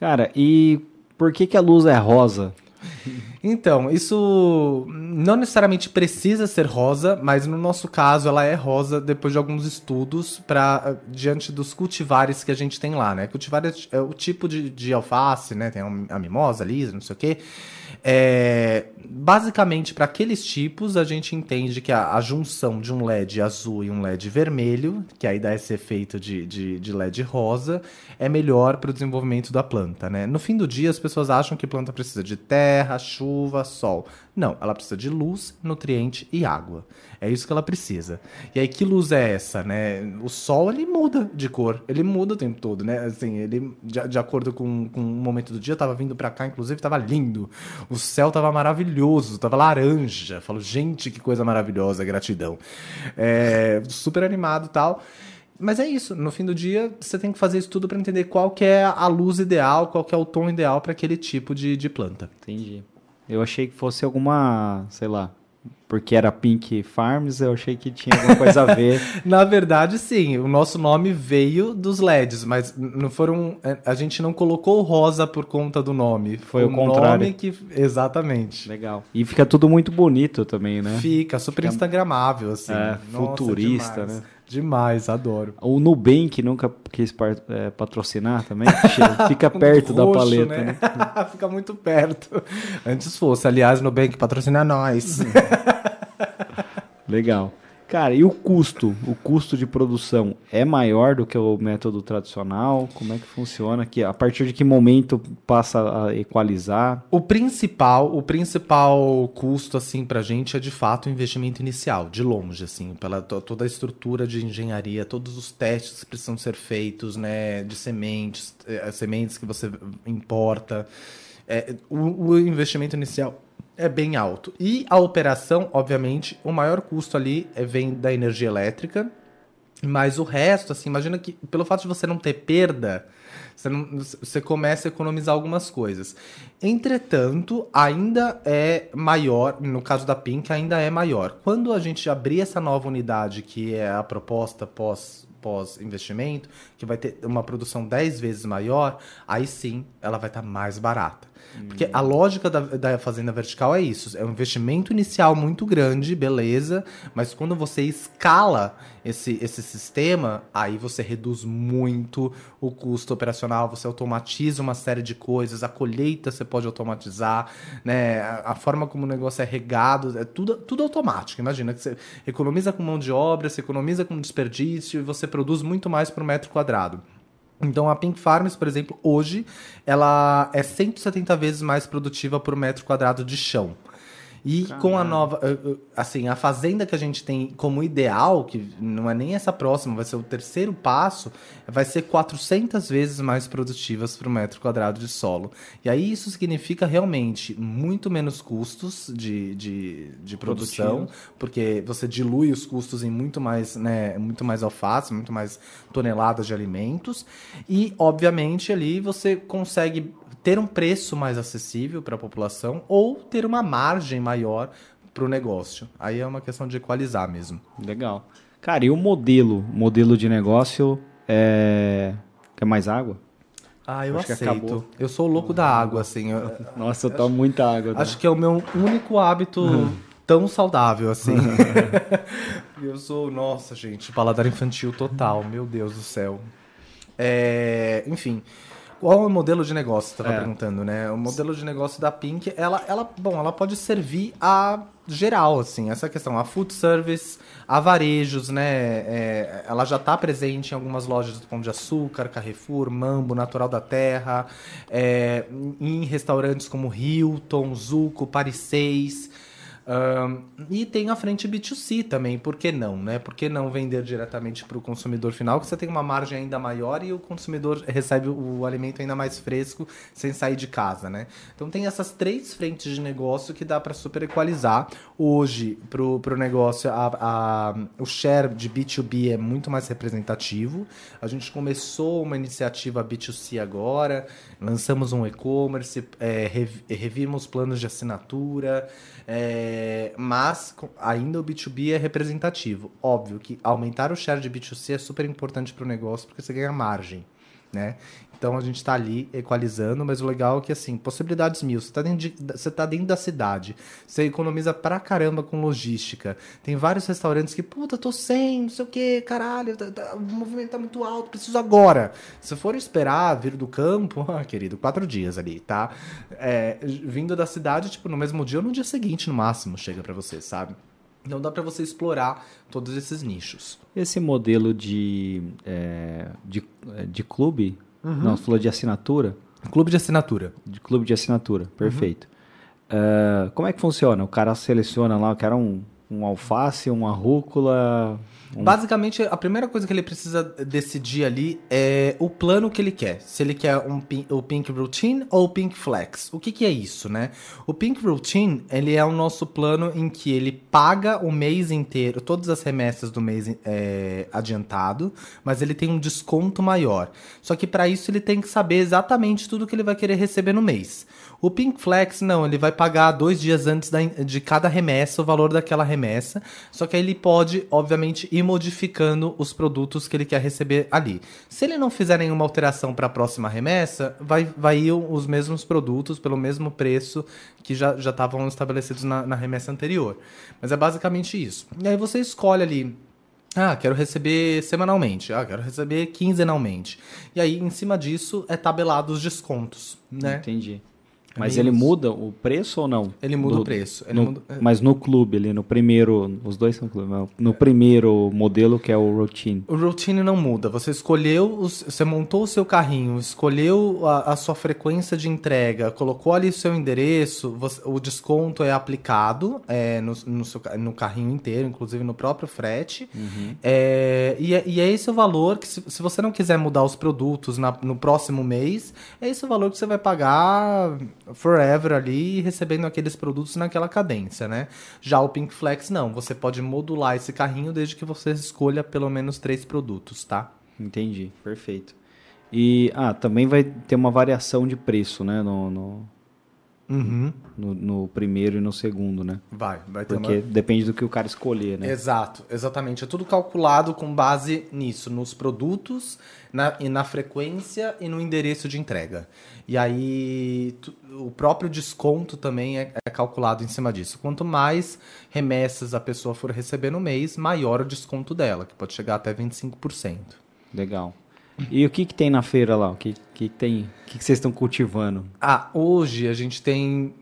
Cara, e por que, que a luz é rosa? Então, isso não necessariamente precisa ser rosa, mas no nosso caso ela é rosa depois de alguns estudos para diante dos cultivares que a gente tem lá, né? Cultivares é o tipo de, de alface, né? Tem a mimosa, lisa, não sei o quê. É, basicamente, para aqueles tipos, a gente entende que a, a, junção de um LED azul e um LED vermelho, que aí dá esse efeito de, de, de LED rosa, é melhor para o desenvolvimento da planta. Né? No fim do dia, as pessoas acham que planta precisa de terra, chuva, sol. Não, ela precisa de luz, nutriente e água. É isso que ela precisa. E aí, que luz é essa, né? O sol, ele muda de cor. Ele muda o tempo todo, né? Assim, ele, de, de acordo com, com o momento do dia, tava vindo para cá, inclusive, tava lindo. O céu tava maravilhoso, tava laranja. Falo, gente, que coisa maravilhosa, gratidão. É, super animado e tal. Mas é isso, no fim do dia você tem que fazer isso tudo para entender qual que é a luz ideal, qual que é o tom ideal para aquele tipo de, de planta. Entendi. Eu achei que fosse alguma, sei lá, porque era Pink Farms, eu achei que tinha alguma coisa a ver. Na verdade, sim. O nosso nome veio dos LEDs, mas não foram. A gente não colocou rosa por conta do nome. Foi, o, o contrário. nome que. Exatamente. Legal. E fica tudo muito bonito também, né? Fica, super fica... instagramável, assim. É, Nossa, futurista, demais. né? Demais, adoro. O Nubank nunca quis é, patrocinar também. Fica perto da paleta, né? né? Fica muito perto. Antes fosse. Aliás, Nubank patrocina nós. Legal. Cara, e o custo? O custo de produção é maior do que o método tradicional? Como é que funciona? Que a partir de que momento passa a equalizar? O principal, o principal custo assim pra gente é de fato o investimento inicial, de longe assim, pela toda a estrutura de engenharia, todos os testes que precisam ser feitos, né, de sementes, é, sementes que você importa. É, o, o investimento inicial é bem alto. E a operação, obviamente, o maior custo ali é, vem da energia elétrica, mas o resto, assim, imagina que pelo fato de você não ter perda, você, não, você começa a economizar algumas coisas. Entretanto, ainda é maior, no caso da Pink, ainda é maior. Quando a gente abrir essa nova unidade, que é a proposta pós pós-investimento, que vai ter uma produção 10 vezes maior, aí sim ela vai estar tá mais barata. Porque a lógica da, da fazenda vertical é isso: é um investimento inicial muito grande, beleza, mas quando você escala esse, esse sistema, aí você reduz muito o custo operacional, você automatiza uma série de coisas, a colheita você pode automatizar, né? A, a forma como o negócio é regado, é tudo, tudo automático. Imagina que você economiza com mão de obra, você economiza com desperdício e você produz muito mais por metro quadrado. Então a Pink Farms, por exemplo, hoje ela é 170 vezes mais produtiva por metro quadrado de chão. E Caramba. com a nova. Eh, eh, assim, a fazenda que a gente tem como ideal, que não é nem essa próxima, vai ser o terceiro passo, vai ser 400 vezes mais produtivas por metro quadrado de solo. E aí isso significa realmente muito menos custos de, de, de produção, porque você dilui os custos em muito mais, né, muito mais alface, muito mais toneladas de alimentos. E, obviamente, ali você consegue ter um preço mais acessível para a população ou ter uma margem maior para o negócio. Aí é uma questão de equalizar mesmo. Legal. Cara, e o modelo? modelo de negócio é. Quer mais água? Ah, eu acho aceito. Eu sou o louco da água, assim. Eu... Nossa, eu tomo muita água. Tá? Acho que é o meu único hábito tão saudável, assim. eu sou, nossa, gente, paladar infantil total, meu Deus do céu. É, enfim. Qual é o modelo de negócio? Você estava é. perguntando, né? O modelo de negócio da Pink, ela, ela, bom, ela pode servir a geral, assim, essa questão, a food service, a varejos, né? É, ela já está presente em algumas lojas do Pão de Açúcar, Carrefour, Mambo, Natural da Terra, é, em restaurantes como Hilton, Zuco, Paris 6. E tem a frente B2C também, por que não, né? Por que não vender diretamente para o consumidor final, que você tem uma margem ainda maior e o consumidor recebe o alimento ainda mais fresco sem sair de casa, né? Então tem essas três frentes de negócio que dá para super equalizar. Hoje, para o negócio, a, a, o share de B2B é muito mais representativo. A gente começou uma iniciativa B2C agora, lançamos um e-commerce, é, revimos planos de assinatura, é, mas ainda o B2B é representativo. Óbvio que aumentar o share de B2C é super importante para o negócio porque você ganha margem. Né? Então a gente está ali equalizando, mas o legal é que assim, possibilidades mil. Você está dentro, de, você tá dentro da cidade, você economiza pra caramba com logística. Tem vários restaurantes que, puta, tô sem, não sei o que, caralho, tá, tá, o movimento tá muito alto, preciso agora. Se for esperar vir do campo, ah, querido, quatro dias ali, tá? É, vindo da cidade, tipo, no mesmo dia ou no dia seguinte, no máximo, chega para você, sabe? Então dá para você explorar todos esses nichos. Esse modelo de, é, de, de clube Uhum. Não, você falou de assinatura? Clube de assinatura. De clube de assinatura, perfeito. Uhum. Uh, como é que funciona? O cara seleciona lá, eu quero um, um alface, uma rúcula, Basicamente, a primeira coisa que ele precisa decidir ali é o plano que ele quer. Se ele quer um, o Pink Routine ou o Pink Flex. O que, que é isso, né? O Pink Routine, ele é o nosso plano em que ele paga o mês inteiro, todas as remessas do mês é, adiantado, mas ele tem um desconto maior. Só que para isso ele tem que saber exatamente tudo que ele vai querer receber no mês. O Pink Flex, não, ele vai pagar dois dias antes da, de cada remessa o valor daquela remessa. Só que aí ele pode, obviamente, ir modificando os produtos que ele quer receber ali. Se ele não fizer nenhuma alteração para a próxima remessa, vai, vai ir os mesmos produtos pelo mesmo preço que já estavam estabelecidos na, na remessa anterior. Mas é basicamente isso. E aí você escolhe ali ah, quero receber semanalmente. Ah, quero receber quinzenalmente. E aí, em cima disso, é tabelado os descontos, né? Entendi. Mas ele muda o preço ou não? Ele muda do, o preço. No, muda... É. Mas no clube, ali no primeiro. Os dois são clube. No primeiro modelo, que é o Routine. O Routine não muda. Você escolheu. Os, você montou o seu carrinho, escolheu a, a, sua frequência de entrega, colocou ali o seu endereço, você, o desconto é aplicado é, no, no, seu, no, carrinho inteiro, inclusive no próprio frete. Uhum. É, e, é, e, é esse o valor que, se, se você não quiser mudar os produtos na, no próximo mês, é esse o valor que você vai pagar forever ali recebendo aqueles produtos naquela cadência, né? Já o Pink Flex não, você pode modular esse carrinho desde que você escolha pelo menos três produtos, tá? Entendi, perfeito. E ah, também vai ter uma variação de preço, né? No, no, Uhum. No, no, primeiro e no segundo, né? Vai, vai ter Porque uma... depende do que o cara escolher, né? Exato, exatamente. É tudo calculado com base nisso, nos produtos, na, e na frequência e no endereço de entrega. E aí tu, o próprio desconto também é, é, calculado em cima disso. Quanto mais remessas a pessoa for receber no mês, maior o desconto dela, que pode chegar até 25%. Legal. E o que, que tem na feira lá? O que, que tem? O que, que vocês estão cultivando? Ah, hoje a gente tem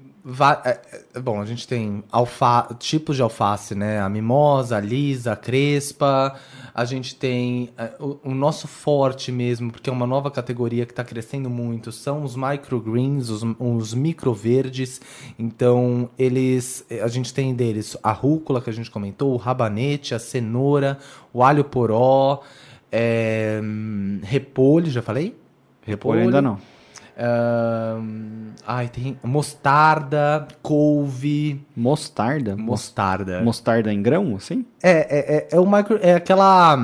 é, é, bom, a gente tem alfa, tipos de alface, né? A mimosa, a lisa, a crespa. A gente tem é, o, o, nosso forte mesmo, porque é uma nova categoria que está crescendo muito, são os microgreens, os, os micro verdes. Então, eles, a gente tem deles a rúcula que a gente comentou, o rabanete, a cenoura, o alho poró. É, repolho, já falei? Repolho, repolho ainda não. Uh, ai, tem mostarda, couve. Mostarda? Mostarda. Mostarda em grão, assim? É, é, é, é, o micro, é aquela.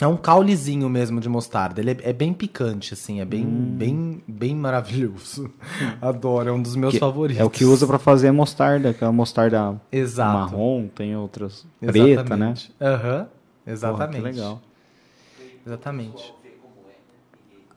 É um caulezinho mesmo de mostarda. Ele é, é bem picante, assim, é bem, hum. bem, bem maravilhoso. Adoro, é um dos meus que, favoritos. É o que usa para fazer mostarda, aquela mostarda Exato. marrom, tem outras preta, né? Aham, uhum. exatamente. Porra, legal. Exatamente.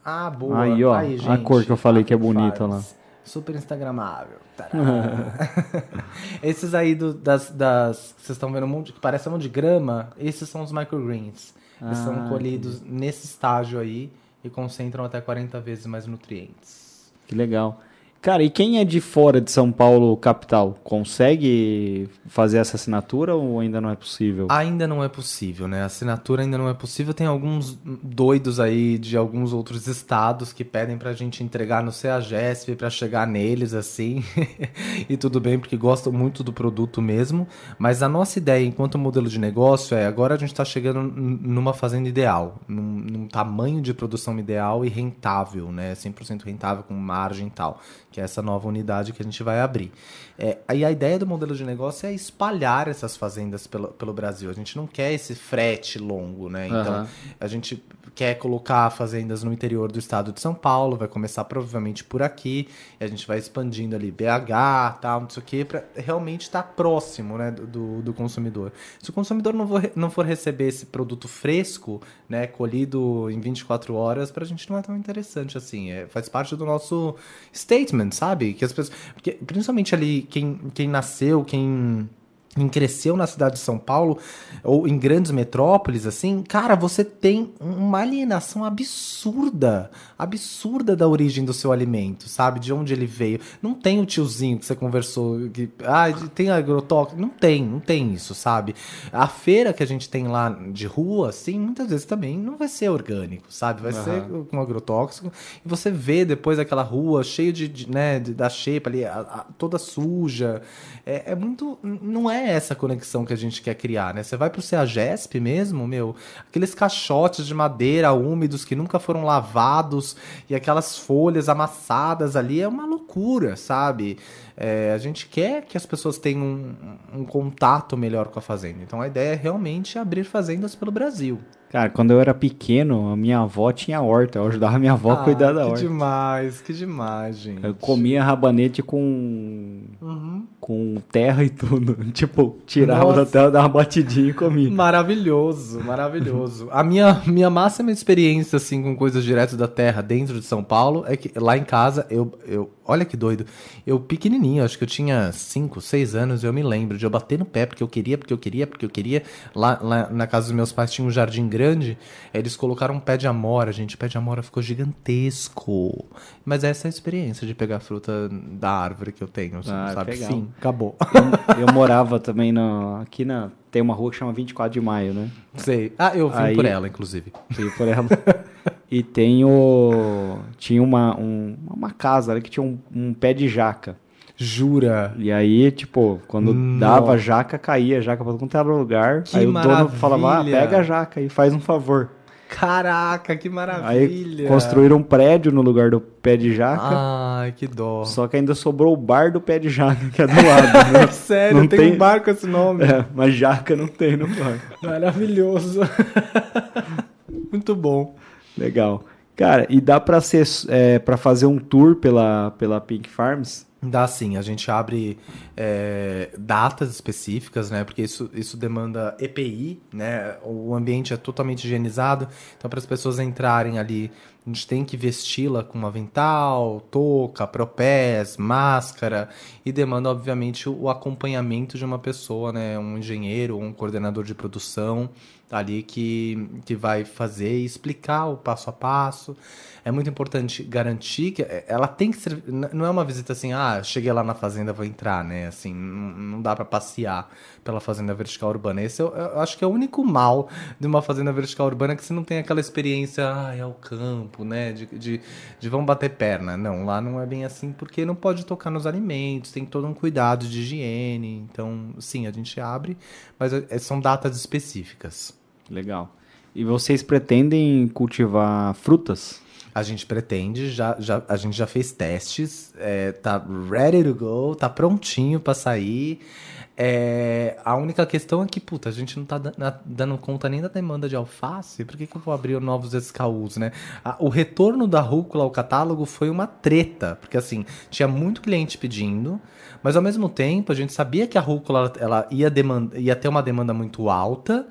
Ah, boa. Aí, ó, Aí, gente, a cor que eu falei que é bonita lá. Super instagramável. esses aí do, das, das. Vocês estão vendo um monte. Que parece um monte de grama. Esses são os microgreens. Eles ah, são colhidos nesse estágio aí e concentram até 40 vezes mais nutrientes. Que legal. Cara, e quem é de fora de São Paulo, capital, consegue fazer essa assinatura ou ainda não é possível? Ainda não é possível, né? A assinatura ainda não é possível. Tem alguns doidos aí de alguns outros estados que pedem pra gente entregar no CEAGESP pra chegar neles assim. e tudo bem, porque gostam muito do produto mesmo. Mas a nossa ideia, enquanto modelo de negócio, é agora a gente tá chegando numa fazenda ideal, num, num tamanho de produção ideal e rentável, né? 100% rentável com margem e tal que é essa nova unidade que a gente vai abrir. É, aí a ideia do modelo de negócio é espalhar essas fazendas pelo, pelo Brasil. A gente não quer esse frete longo, né? Então, uhum. a gente quer colocar fazendas no interior do estado de São Paulo, vai começar provavelmente por aqui, e a gente vai expandindo ali BH, tal, não sei o quê, para realmente estar tá próximo né, do, do consumidor. Se o consumidor não for, não for receber esse produto fresco, né, colhido em 24 horas, para a gente não é tão interessante assim. É, faz parte do nosso statement, sabe? Que as pessoas. Porque, principalmente ali, quem, quem nasceu, quem quem cresceu na cidade de São Paulo ou em grandes metrópoles, assim, cara, você tem uma alienação absurda, absurda da origem do seu alimento, sabe? De onde ele veio. Não tem o tiozinho que você conversou, que, ah, tem agrotóxico. Não tem, não tem isso, sabe? A feira que a gente tem lá de rua, assim, muitas vezes também não vai ser orgânico, sabe? Vai uhum. ser com agrotóxico. E você vê depois aquela rua cheia de, de né, da xepa ali, a, a, toda suja. É, é muito. Não é essa conexão que a gente quer criar, né? Você vai pro CEAGESP mesmo, meu, aqueles caixotes de madeira úmidos que nunca foram lavados e aquelas folhas amassadas ali é uma loucura, sabe? É, a gente quer que as pessoas tenham um, um contato melhor com a fazenda. Então a ideia é realmente abrir fazendas pelo Brasil. Cara, quando eu era pequeno, a minha avó tinha horta. Eu ajudava a minha avó ah, a cuidar da que horta. Que demais, que demais, gente. Eu comia rabanete com. Uhum. com terra e tudo. tipo, tirava Nossa. da terra, dava uma batidinha e comia. Maravilhoso, maravilhoso. a minha, minha máxima experiência, assim, com coisas direto da terra dentro de São Paulo é que lá em casa, eu, eu olha que doido. Eu pequenininho, acho que eu tinha 5, 6 anos, eu me lembro de eu bater no pé porque eu queria, porque eu queria, porque eu queria. Lá, lá na casa dos meus pais tinha um jardim grande, eles colocaram um pé de amora, gente, o pé de amora ficou gigantesco. Mas essa é a experiência de pegar fruta da árvore que eu tenho, ah, sabe? Legal. Fim, acabou. Eu, eu morava também no, aqui na tem uma rua que chama 24 de Maio, né? Sei. Ah, eu vim Aí, por ela, inclusive. Vim por ela. e tem o... Tinha uma, um, uma casa ali que tinha um, um pé de jaca. Jura? E aí, tipo, quando Nossa. dava jaca, caía jaca pra todo quanto lugar. Que aí maravilha. o dono falava, ah, pega a jaca e faz um favor. Caraca, que maravilha! Aí construíram um prédio no lugar do pé de jaca. Ai, que dó. Só que ainda sobrou o bar do pé de jaca, que é do lado. Né? Sério, não tem, tem um bar com esse nome. É, mas jaca não tem no bar. Maravilhoso. Muito bom. Legal. Cara, e dá pra, ser, é, pra fazer um tour pela, pela Pink Farms? Dá sim, a gente abre é, datas específicas, né? Porque isso, isso demanda EPI, né? O ambiente é totalmente higienizado, então para as pessoas entrarem ali, a gente tem que vesti-la com avental, touca, propés, máscara e demanda, obviamente, o acompanhamento de uma pessoa, né? Um engenheiro, um coordenador de produção ali que, que vai fazer e explicar o passo a passo. É muito importante garantir que é, ela tem que ser. Não é uma visita assim, ah, cheguei lá na fazenda, vou entrar, né? Assim, não, dá para passear pela fazenda vertical urbana. Esse eu, eu, acho que é o único mal de uma fazenda vertical urbana que você não tem aquela experiência, ah, é o campo, né? De, de, de vão bater perna. Não, lá não é bem assim, porque não pode tocar nos alimentos, tem todo um cuidado de higiene. Então, sim, a gente abre, mas é, são datas específicas. Legal. E vocês pretendem cultivar frutas? A gente pretende, já, já, a gente já fez testes, é, tá ready to go, tá prontinho para sair. É, a única questão é que, puta, a gente não tá dando conta nem da demanda de alface, por que, que eu vou abrir novos SKUs, né? o retorno da rúcula ao catálogo foi uma treta, porque assim, tinha muito cliente pedindo, mas ao mesmo tempo a gente sabia que a rúcula ela ia, demanda, ia ter uma demanda muito alta,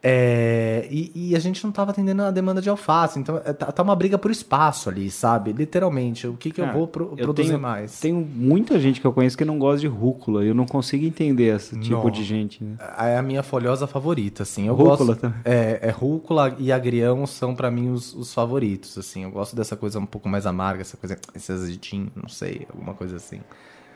É, e, e a gente não tava atendendo a demanda de alface. Então é, tá, tá uma briga por espaço ali, sabe? Literalmente. O que, que eu Cara, vou pro- eu produzir tenho- mais? Tem muita gente que eu conheço que não gosta de rúcula. Eu não consigo entender esse tipo Não. de gente. Né? É a minha folhosa favorita, assim. Eu Rúcula gosto, também. É, é rúcula e agrião são pra mim os, os favoritos, assim. Eu gosto dessa coisa um pouco mais amarga, essa coisa, esse azedinho, não sei, alguma coisa assim.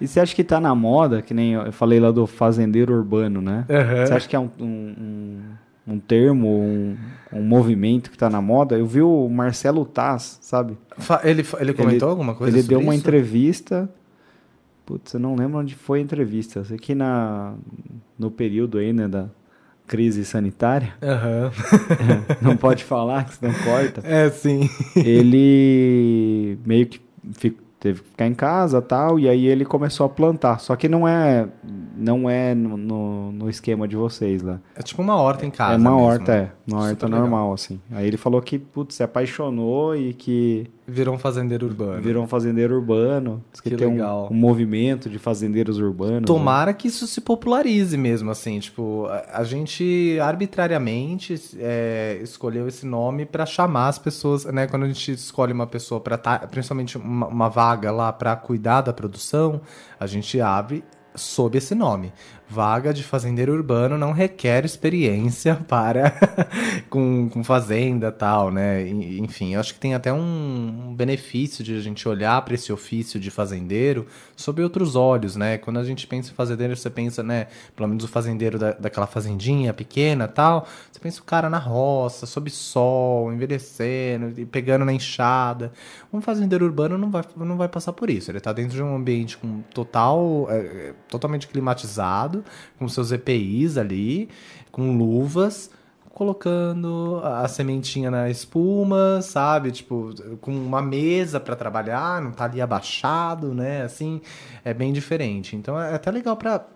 E você acha que tá na moda, que nem eu falei lá do fazendeiro urbano, né? Aham. Você acha que é um, um, um, um termo, um, um movimento que tá na moda? Eu vi o Marcelo Taz, sabe? Ele, ele comentou alguma coisa Ele deu uma isso? entrevista. Putz, eu não lembro onde foi a entrevista. Eu sei que na, no período aí, né, da crise sanitária, Aham. não pode falar, que senão corta. É, sim. ele meio que teve que ficar em casa tal, e aí ele começou a plantar. Só que não é, não é no, no, no esquema de vocês lá. É tipo uma horta em casa é uma mesmo. horta, é. Uma Super horta legal. normal, assim. Aí ele falou que, putz, se apaixonou e que Virou um fazendeiro urbano. virou um fazendeiro urbano. Diz que, Que tem um- legal. Um, movimento de fazendeiros urbanos. né? Tomara que isso se popularize mesmo, assim, tipo, a, a gente arbitrariamente é, escolheu esse nome pra chamar as pessoas, né? Quando a gente escolhe uma pessoa para principalmente uma, uma vaga lá pra cuidar da produção, a gente abre sob esse nome. Vaga de fazendeiro urbano não requer experiência para com, com fazenda tal, né? Enfim, eu acho que tem até um, um benefício de a gente olhar para esse ofício de fazendeiro sob outros olhos, né? Quando a gente pensa em fazendeiro, você pensa, né? Pelo menos o fazendeiro da, daquela fazendinha pequena tal. Você pensa o cara na roça, sob sol, envelhecendo, pegando na enxada. Um fazendeiro urbano não vai, não vai passar por isso. Ele está dentro de um ambiente com total, é, totalmente climatizado, com seus EPIs ali, com luvas, colocando a sementinha na espuma, sabe? Tipo, com uma mesa para trabalhar, não tá ali abaixado, né? Assim, é bem diferente. Então é até legal para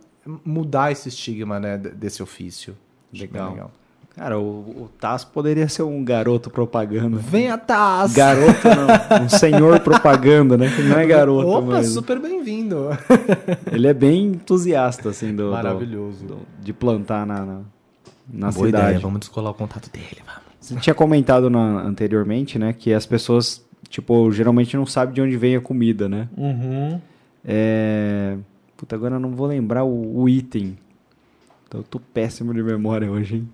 mudar esse estigma, né, desse ofício. Bem Legal. Cara, o, o Taz poderia ser um garoto propaganda. Venha, Taz! Garoto não, um senhor propaganda, né? Que não é garoto, Opa, mas super bem-vindo! ele é bem entusiasta, assim, do, do- Maravilhoso. do- de plantar na, na, na Boa cidade. ideia, vamos descolar o contato dele, vamos. Você tinha comentado na- anteriormente, né, que as pessoas, tipo, geralmente não sabem de onde vem a comida, né? Uhum. É... Puta, agora eu não vou lembrar o, o item. Então, eu tô péssimo de memória hoje, hein?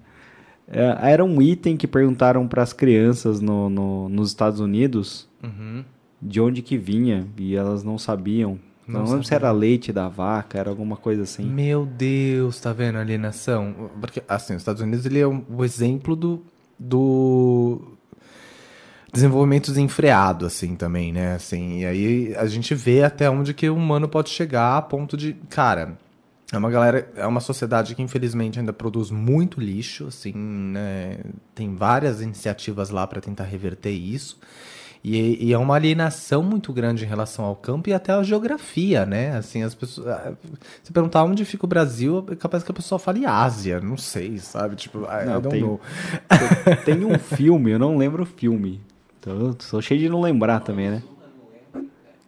É, era um item que perguntaram para as crianças no, no- nos Estados Unidos Uhum. de onde que vinha e elas não sabiam. Não, Não lembro se era leite da vaca, era alguma coisa assim. Meu Deus, tá vendo a alienação? Porque, assim, os Estados Unidos ele é um- o exemplo do, do desenvolvimento desenfreado, assim, também, né? Assim, e aí a gente vê até onde que o humano pode chegar a ponto de, cara, é uma galera, é uma sociedade que infelizmente ainda produz muito lixo, assim, né? Tem várias iniciativas lá para tentar reverter isso. E, e é uma alienação muito grande em relação ao campo e até à geografia, né? Assim, as pessoas. ah, Se perguntar onde fica o Brasil, é capaz que a pessoa fale Ásia, não sei, sabe? Tipo, I, Não, I tem-. Tem um filme, eu não lembro o filme. Então, sou cheio de não lembrar também, né?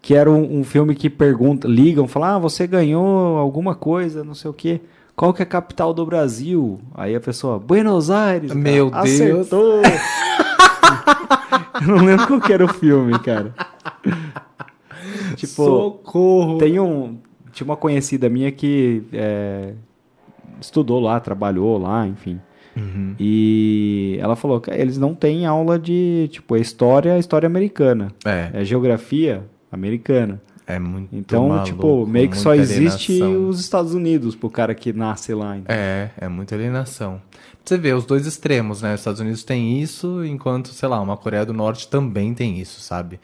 Que era um, um filme que pergunta, ligam, falam, ah, você ganhou alguma coisa, não sei o quê. Qual que é a capital do Brasil? Aí a pessoa, Buenos Aires. cara. Meu Deus. Acertou! eu não lembro qual que era o filme, cara. tipo, Socorro! tem um. Tinha uma conhecida minha que é, estudou lá, trabalhou lá, enfim. Uhum. E ela falou que eles não têm aula de, tipo, é história, é história americana. É, É geografia americana. é muito Então, maluco, tipo, meio que só muita existe alienação. os Estados Unidos pro cara que nasce lá. então. É, é muita alienação. Você vê os dois extremos, né? Os Estados Unidos têm isso, enquanto, sei lá, uma Coreia do Norte também tem isso, sabe?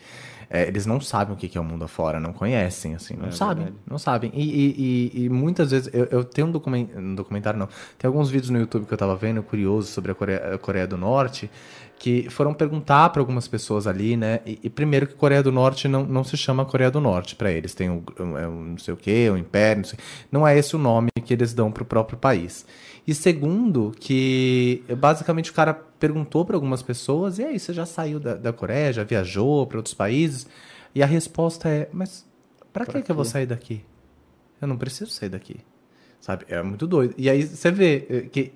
É, eles não sabem o que é o mundo afora, não conhecem, assim, não É sabem, verdade. não sabem. E, e- e- e muitas vezes, eu, eu tenho um, documen- um documentário, não, tem alguns vídeos no YouTube que eu tava vendo, curioso, sobre a Coreia, a Coreia do Norte, que foram perguntar para algumas pessoas ali, né? E, e primeiro que Coreia do Norte não, não se chama Coreia do Norte para eles, tem o, um, é um não sei o que, o Império, não, sei, não é esse o nome que eles dão pro próprio país. E segundo, que basicamente o cara perguntou para algumas pessoas, e aí, você já saiu da, da Coreia, já viajou para outros países? E a resposta é, mas para que, que eu vou quê? sair daqui? Eu não preciso sair daqui. Sabe? É muito doido. E aí você vê eh, que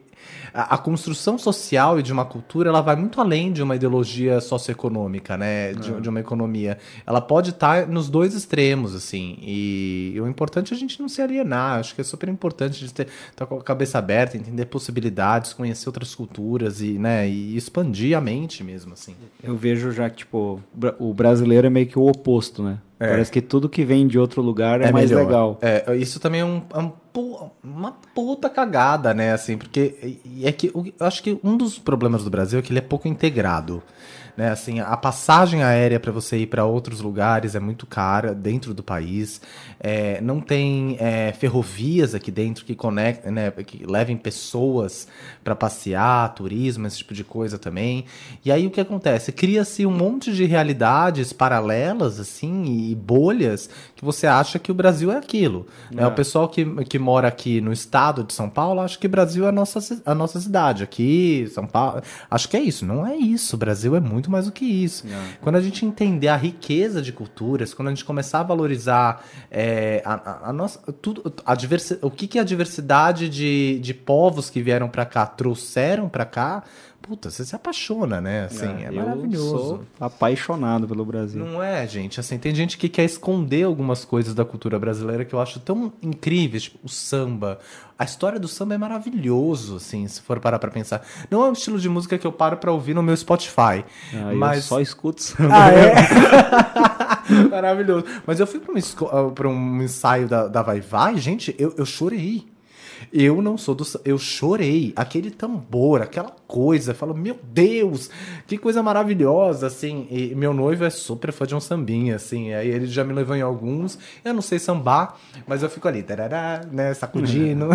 a, a, construção social e de uma cultura ela vai muito além de uma ideologia socioeconômica, né? De, é. de uma economia. Ela pode estar nos dois extremos, assim. E, e, o importante é a gente não se alienar. Acho que é super importante a gente ter, estar com a cabeça aberta, entender possibilidades, conhecer outras culturas e, né, e expandir a mente mesmo, assim. Eu vejo já que, tipo, o brasileiro é meio que o oposto, né? É. Parece que tudo que vem de outro lugar é, é mais melhor. legal. É, isso também é um, é um, uma puta cagada, né? Assim, porque é que eu acho que um dos problemas do Brasil é que ele é pouco integrado. Né? Assim, a passagem aérea para você ir para outros lugares é muito cara dentro do país. É, não tem é, ferrovias aqui dentro que conectem, né, que levem pessoas para passear, turismo, esse tipo de coisa também. E aí o que acontece? Cria-se um monte de realidades paralelas assim e bolhas que você acha que o Brasil é aquilo. É. Né? O pessoal que, que mora aqui no estado de São Paulo acha que o Brasil é a nossa, a nossa cidade. Aqui, São Paulo. Acho que é isso. Não é isso. O Brasil é muito muito mais do que isso. Não. Quando a gente entender a riqueza de culturas, quando a gente começar a valorizar é, a, a, a, nossa, tudo, a diversi, o que, que a diversidade de, de povos que vieram para cá trouxeram para cá, puta, você se apaixona, né? Assim, é, é maravilhoso. Sou apaixonado pelo Brasil. Não é, gente? Assim, tem gente que quer esconder algumas coisas da cultura brasileira que eu acho tão incríveis, tipo o samba. A história do samba é maravilhoso, assim, se for parar pra pensar. Não é um estilo de música que eu paro pra ouvir no meu Spotify. Ah, mas... Eu só escuto samba. Ah, é? Maravilhoso. Mas eu fui pra um, pra um ensaio da, da Vai Vai, gente, eu, eu chorei. Eu não sou do. Eu chorei. Aquele tambor, aquela coisa. Eu falo, meu Deus, que coisa maravilhosa, assim. E meu noivo é super fã de um sambinha, assim. Aí ele já me levou em alguns. Eu não sei sambar, mas eu fico ali, tarará, né, sacudindo.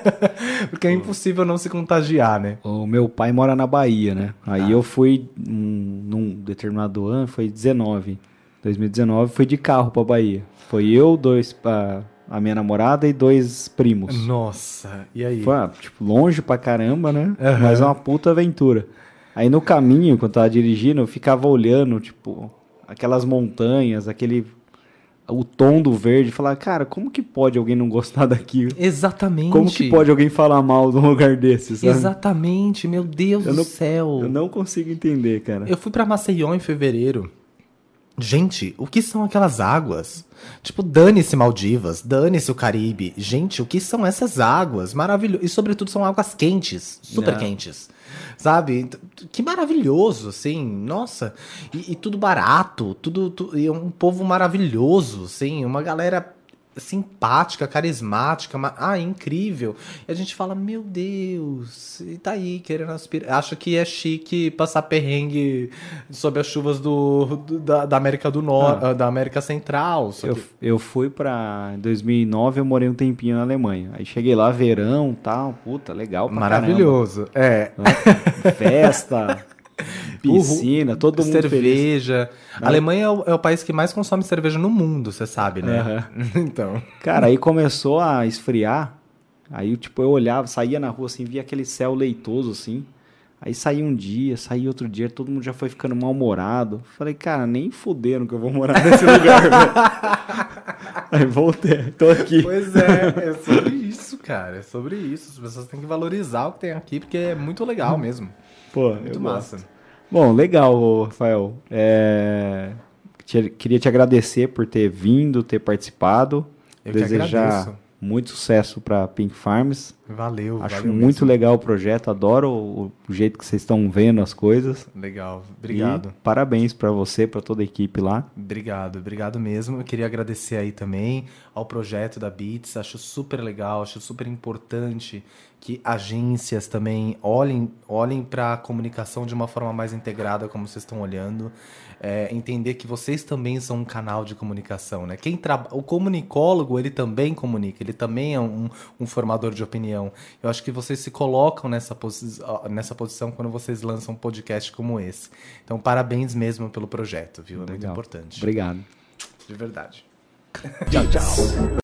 Porque é impossível não se contagiar, né? O meu pai mora na Bahia, né? Aí ah. eu fui um, num determinado ano, foi 19. 2019, fui de carro pra Bahia. Foi eu, dois. Uh, a minha namorada e dois primos. Nossa, e aí? Foi, ah, tipo, longe pra caramba, né? Uhum. Mas é uma puta aventura. Aí no caminho, quando eu tava dirigindo, eu ficava olhando, tipo, aquelas montanhas, aquele. O tom do verde, falar, cara, como que pode alguém não gostar daquilo? Exatamente. Como que pode alguém falar mal de um lugar desse, sabe? Exatamente, meu Deus eu do não, céu. Eu não consigo entender, cara. Eu fui para Maceió em fevereiro. Gente, o que são aquelas águas? Tipo, dane-se Maldivas, dane-se o Caribe. Gente, o que são essas águas? Maravilhoso. E, sobretudo, são águas quentes, super Não. quentes. Sabe? Que maravilhoso, assim. Nossa. E, e tudo barato, tudo, tudo. E um povo maravilhoso, assim. Uma galera simpática, carismática, ah, incrível. E a gente fala, meu Deus, e tá aí querendo aspirar. Acho que é chique passar perrengue sob as chuvas do, do da, da, América do Norte, ah. da América Central. Eu, que... eu fui pra. Em 2009 eu morei um tempinho na Alemanha. Aí cheguei lá, verão tal, puta, legal Maravilhoso. Caramba. É. Festa. Piscina, todo mundo cerveja. Feliz. A Alemanha é o, é o, país que mais consome cerveja no mundo, você sabe, né? Uhum. então. Cara, aí começou a esfriar. Aí, tipo, eu olhava, saía na rua assim, via aquele céu leitoso assim. Aí saía um dia, saía outro dia, todo mundo já foi ficando mal-humorado. Falei, cara, nem fuderam que eu vou morar nesse lugar, velho. Aí voltei, tô aqui. Pois é, é sobre isso, cara. É sobre isso. As pessoas têm que valorizar o que tem aqui, porque é muito legal mesmo. Pô, muito massa. Gosto. Bom, legal, Rafael. É... Queria te agradecer por ter vindo, ter participado. Eu Desejar muito sucesso para Pink Farms. Valeu, Acho valeu muito mesmo. legal o projeto, adoro o, o, jeito que vocês estão vendo as coisas. Legal, obrigado. E parabéns para você, para toda a equipe lá. Obrigado, obrigado mesmo. Eu queria agradecer aí também ao projeto da Beats, acho super legal, acho super importante que agências também olhem, olhem para a comunicação de uma forma mais integrada, como vocês estão olhando. É, entender que vocês também são um canal de comunicação, né? Quem tra... O comunicólogo, ele também comunica, ele também é um, um formador de opinião. Eu acho que vocês se colocam nessa, posi... nessa posição quando vocês lançam um podcast como esse. Então, parabéns mesmo pelo projeto, viu? É Legal. muito importante. Obrigado. De verdade. Tchau, tchau.